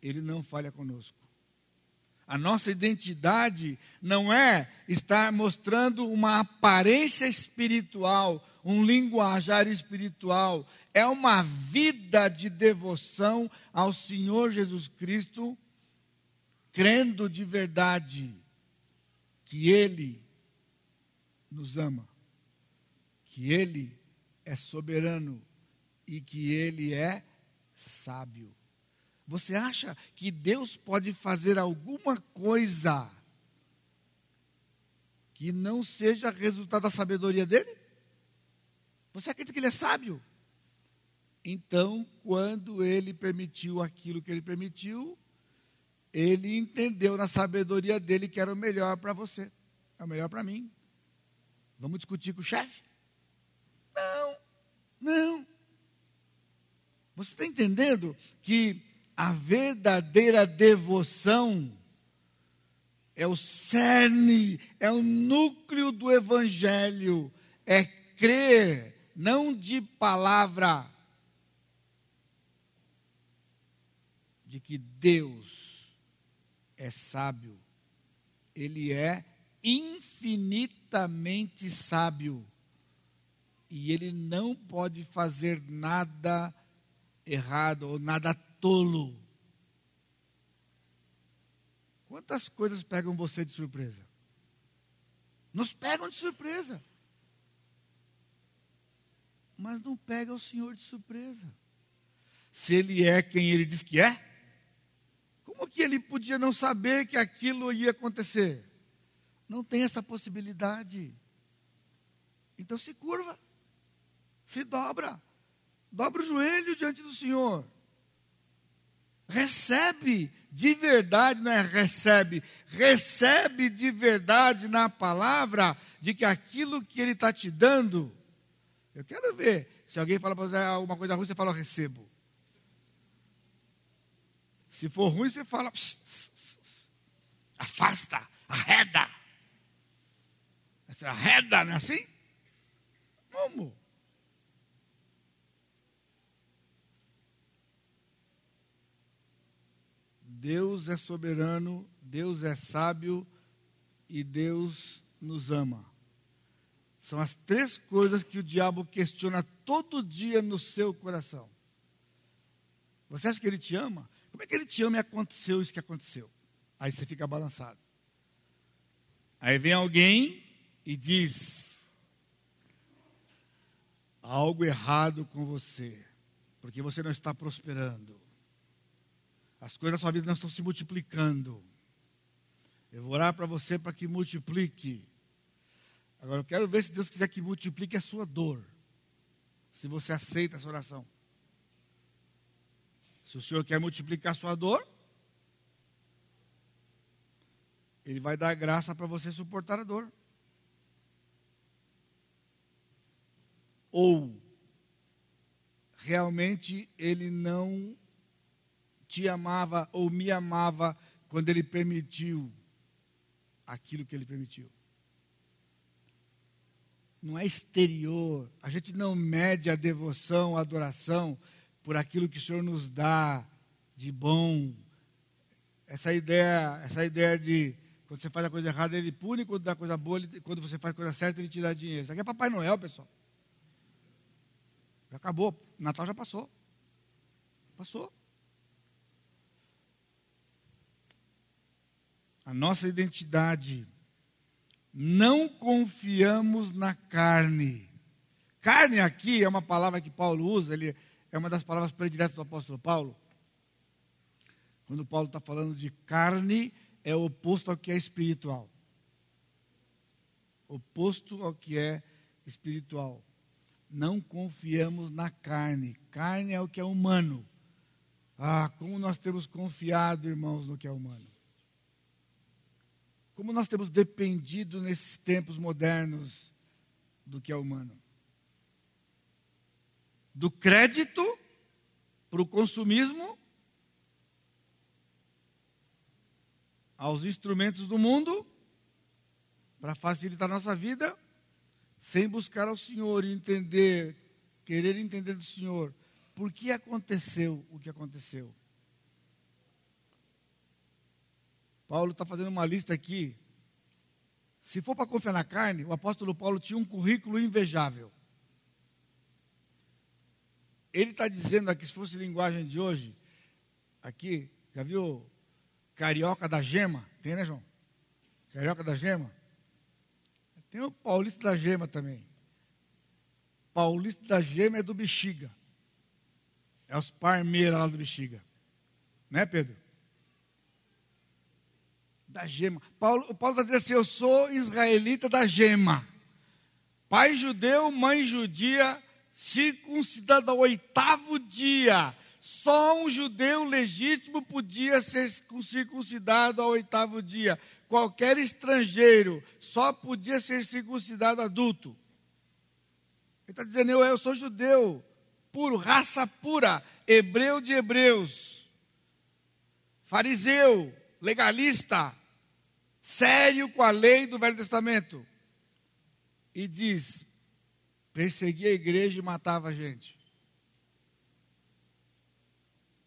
Ele não falha conosco. A nossa identidade não é estar mostrando uma aparência espiritual, um linguajar espiritual, é uma vida de devoção ao Senhor Jesus Cristo, crendo de verdade que Ele nos ama, que Ele é soberano e que Ele é sábio. Você acha que Deus pode fazer alguma coisa que não seja resultado da sabedoria dele? Você acredita que ele é sábio? Então, quando ele permitiu aquilo que ele permitiu, ele entendeu na sabedoria dele que era o melhor para você, é o melhor para mim. Vamos discutir com o chefe? Não, não. Você está entendendo que a verdadeira devoção é o cerne, é o núcleo do evangelho, é crer, não de palavra, de que Deus é sábio, Ele é infinitamente sábio, e Ele não pode fazer nada errado ou nada tolo. Quantas coisas pegam você de surpresa? Nos pegam de surpresa. Mas não pega o Senhor de surpresa. Se Ele é quem Ele diz que é, como que Ele podia não saber que aquilo ia acontecer? Não tem essa possibilidade. Então se curva, se dobra, dobra o joelho diante do Senhor recebe de verdade, não é recebe, recebe de verdade na palavra de que aquilo que ele está te dando, eu quero ver. Se alguém fala para você alguma coisa ruim, você fala, eu recebo. Se for ruim, você fala, afasta, arreda. Você arreda, não é assim? Como? Deus é soberano, Deus é sábio e Deus nos ama. São as três coisas que o diabo questiona todo dia no seu coração. Você acha que ele te ama? Como é que ele te ama e aconteceu isso que aconteceu? Aí você fica balançado. Aí vem alguém e diz: algo errado com você, porque você não está prosperando. As coisas da sua vida não estão se multiplicando. Eu vou orar para você para que multiplique. Agora eu quero ver se Deus quiser que multiplique a sua dor. Se você aceita essa oração. Se o Senhor quer multiplicar sua dor, Ele vai dar graça para você suportar a dor. Ou realmente Ele não te amava ou me amava quando Ele permitiu aquilo que Ele permitiu. Não é exterior. A gente não mede a devoção, a adoração por aquilo que o Senhor nos dá de bom. Essa ideia, essa ideia de quando você faz a coisa errada, ele pune, quando dá coisa boa, ele, quando você faz a coisa certa, ele te dá dinheiro. Isso aqui é Papai Noel, pessoal. Já acabou. Natal já passou. Passou. A nossa identidade. Não confiamos na carne. Carne aqui é uma palavra que Paulo usa, ele é uma das palavras prediletas do apóstolo Paulo. Quando Paulo está falando de carne, é oposto ao que é espiritual. Oposto ao que é espiritual. Não confiamos na carne. Carne é o que é humano. Ah, como nós temos confiado, irmãos, no que é humano. Como nós temos dependido nesses tempos modernos do que é humano. Do crédito para o consumismo aos instrumentos do mundo para facilitar a nossa vida, sem buscar ao Senhor e entender, querer entender do Senhor por que aconteceu o que aconteceu. Paulo está fazendo uma lista aqui. Se for para confiar na carne, o apóstolo Paulo tinha um currículo invejável. Ele está dizendo aqui, se fosse linguagem de hoje, aqui, já viu Carioca da Gema? Tem, né, João? Carioca da Gema? Tem o Paulista da Gema também. Paulista da Gema é do Bexiga. É os parmeiras lá do Bexiga. Né, Pedro? Da Gema. Paulo, o Paulo está dizendo assim: Eu sou israelita da Gema. Pai judeu, mãe judia, circuncidado ao oitavo dia só um judeu legítimo podia ser circuncidado ao oitavo dia. Qualquer estrangeiro só podia ser circuncidado adulto. Ele está dizendo: eu, eu sou judeu, puro, raça pura, hebreu de hebreus, fariseu, legalista, sério com a lei do Velho Testamento. E diz: perseguia a igreja e matava a gente.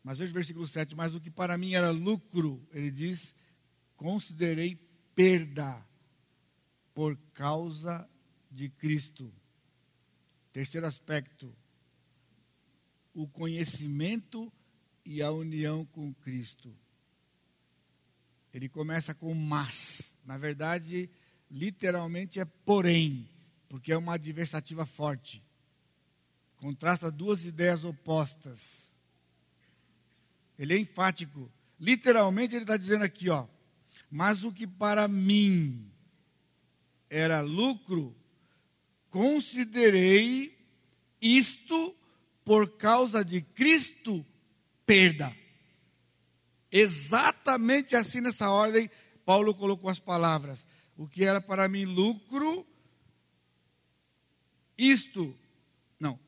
Mas veja o versículo 7: Mas o que para mim era lucro, ele diz, considerei perda por causa de Cristo. Terceiro aspecto, o conhecimento e a união com Cristo. Ele começa com mas. Na verdade, literalmente é porém, porque é uma adversativa forte. Contrasta duas ideias opostas. Ele é enfático. Literalmente ele está dizendo aqui, ó. Mas o que para mim era lucro, considerei isto por causa de Cristo perda. Exatamente assim nessa ordem, Paulo colocou as palavras. O que era para mim lucro, isto, não,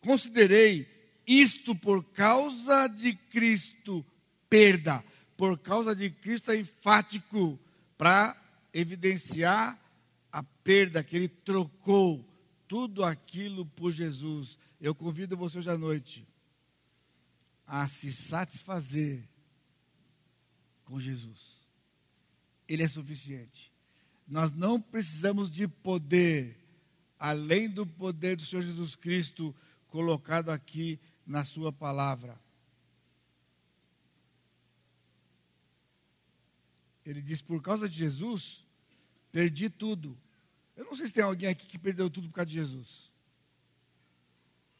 considerei isto por causa de Cristo, perda. Por causa de Cristo é enfático para evidenciar a perda que ele trocou tudo aquilo por Jesus. Eu convido você hoje à noite a se satisfazer com Jesus. Ele é suficiente. Nós não precisamos de poder além do poder do Senhor Jesus Cristo colocado aqui na Sua palavra. Ele diz: por causa de Jesus, perdi tudo. Eu não sei se tem alguém aqui que perdeu tudo por causa de Jesus.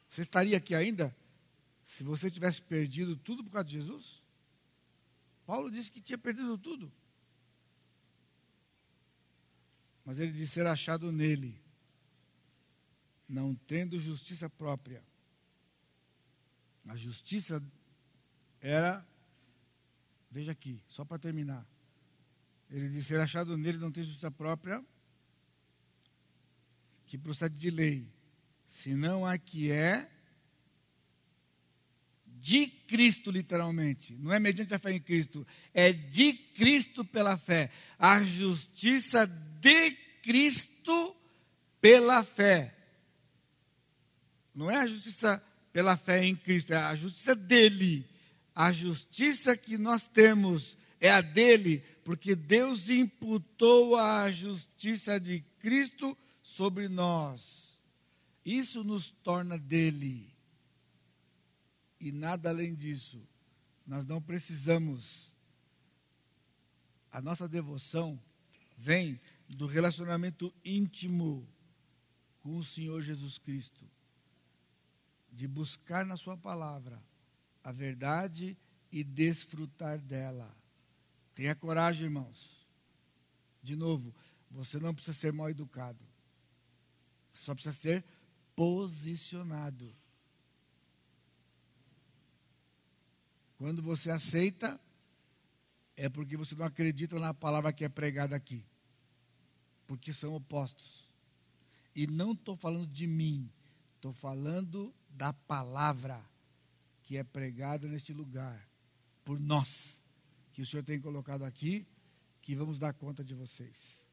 Você estaria aqui ainda se você tivesse perdido tudo por causa de Jesus? Paulo disse que tinha perdido tudo. Mas ele disse ser achado nele, não tendo justiça própria. A justiça era, veja aqui, só para terminar. Ele disse ser achado nele, não tem justiça própria, que procede de lei, senão a que é de Cristo, literalmente. Não é mediante a fé em Cristo, é de Cristo pela fé. A justiça de Cristo pela fé. Não é a justiça pela fé em Cristo, é a justiça dele. A justiça que nós temos é a dele, porque Deus imputou a justiça de Cristo sobre nós. Isso nos torna dele. E nada além disso. Nós não precisamos. A nossa devoção vem do relacionamento íntimo com o Senhor Jesus Cristo. De buscar na Sua palavra a verdade e desfrutar dela. Tenha coragem, irmãos. De novo, você não precisa ser mal educado. Só precisa ser posicionado. Quando você aceita, é porque você não acredita na palavra que é pregada aqui. Porque são opostos. E não estou falando de mim, estou falando da palavra que é pregada neste lugar, por nós, que o Senhor tem colocado aqui, que vamos dar conta de vocês.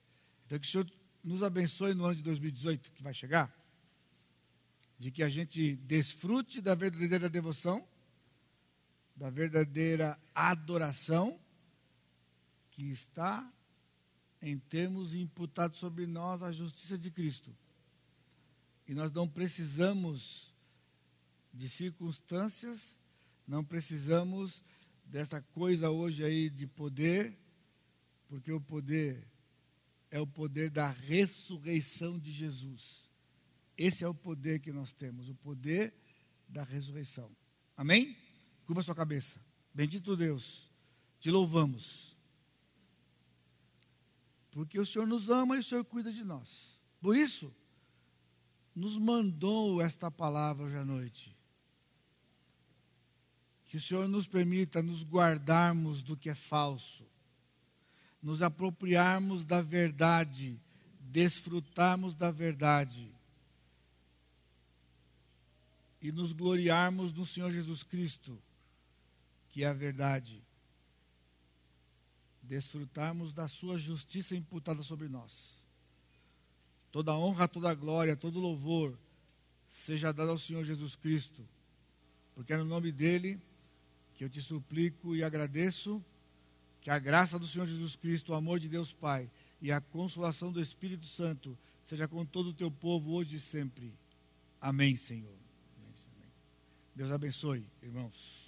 Então, que o Senhor nos abençoe no ano de 2018 que vai chegar, de que a gente desfrute da verdadeira devoção, da verdadeira adoração que está em termos imputados sobre nós a justiça de Cristo. E nós não precisamos de circunstâncias, não precisamos dessa coisa hoje aí de poder, porque o poder é o poder da ressurreição de Jesus. Esse é o poder que nós temos, o poder da ressurreição. Amém? Curva sua cabeça. Bendito Deus, te louvamos. Porque o Senhor nos ama e o Senhor cuida de nós. Por isso, nos mandou esta palavra hoje à noite. Que o Senhor nos permita nos guardarmos do que é falso nos apropriarmos da verdade, desfrutarmos da verdade e nos gloriarmos no Senhor Jesus Cristo, que é a verdade. Desfrutarmos da sua justiça imputada sobre nós. Toda honra, toda glória, todo louvor seja dado ao Senhor Jesus Cristo, porque é no nome dele que eu te suplico e agradeço. Que a graça do Senhor Jesus Cristo, o amor de Deus Pai e a consolação do Espírito Santo seja com todo o teu povo hoje e sempre. Amém, Senhor. Deus abençoe, irmãos.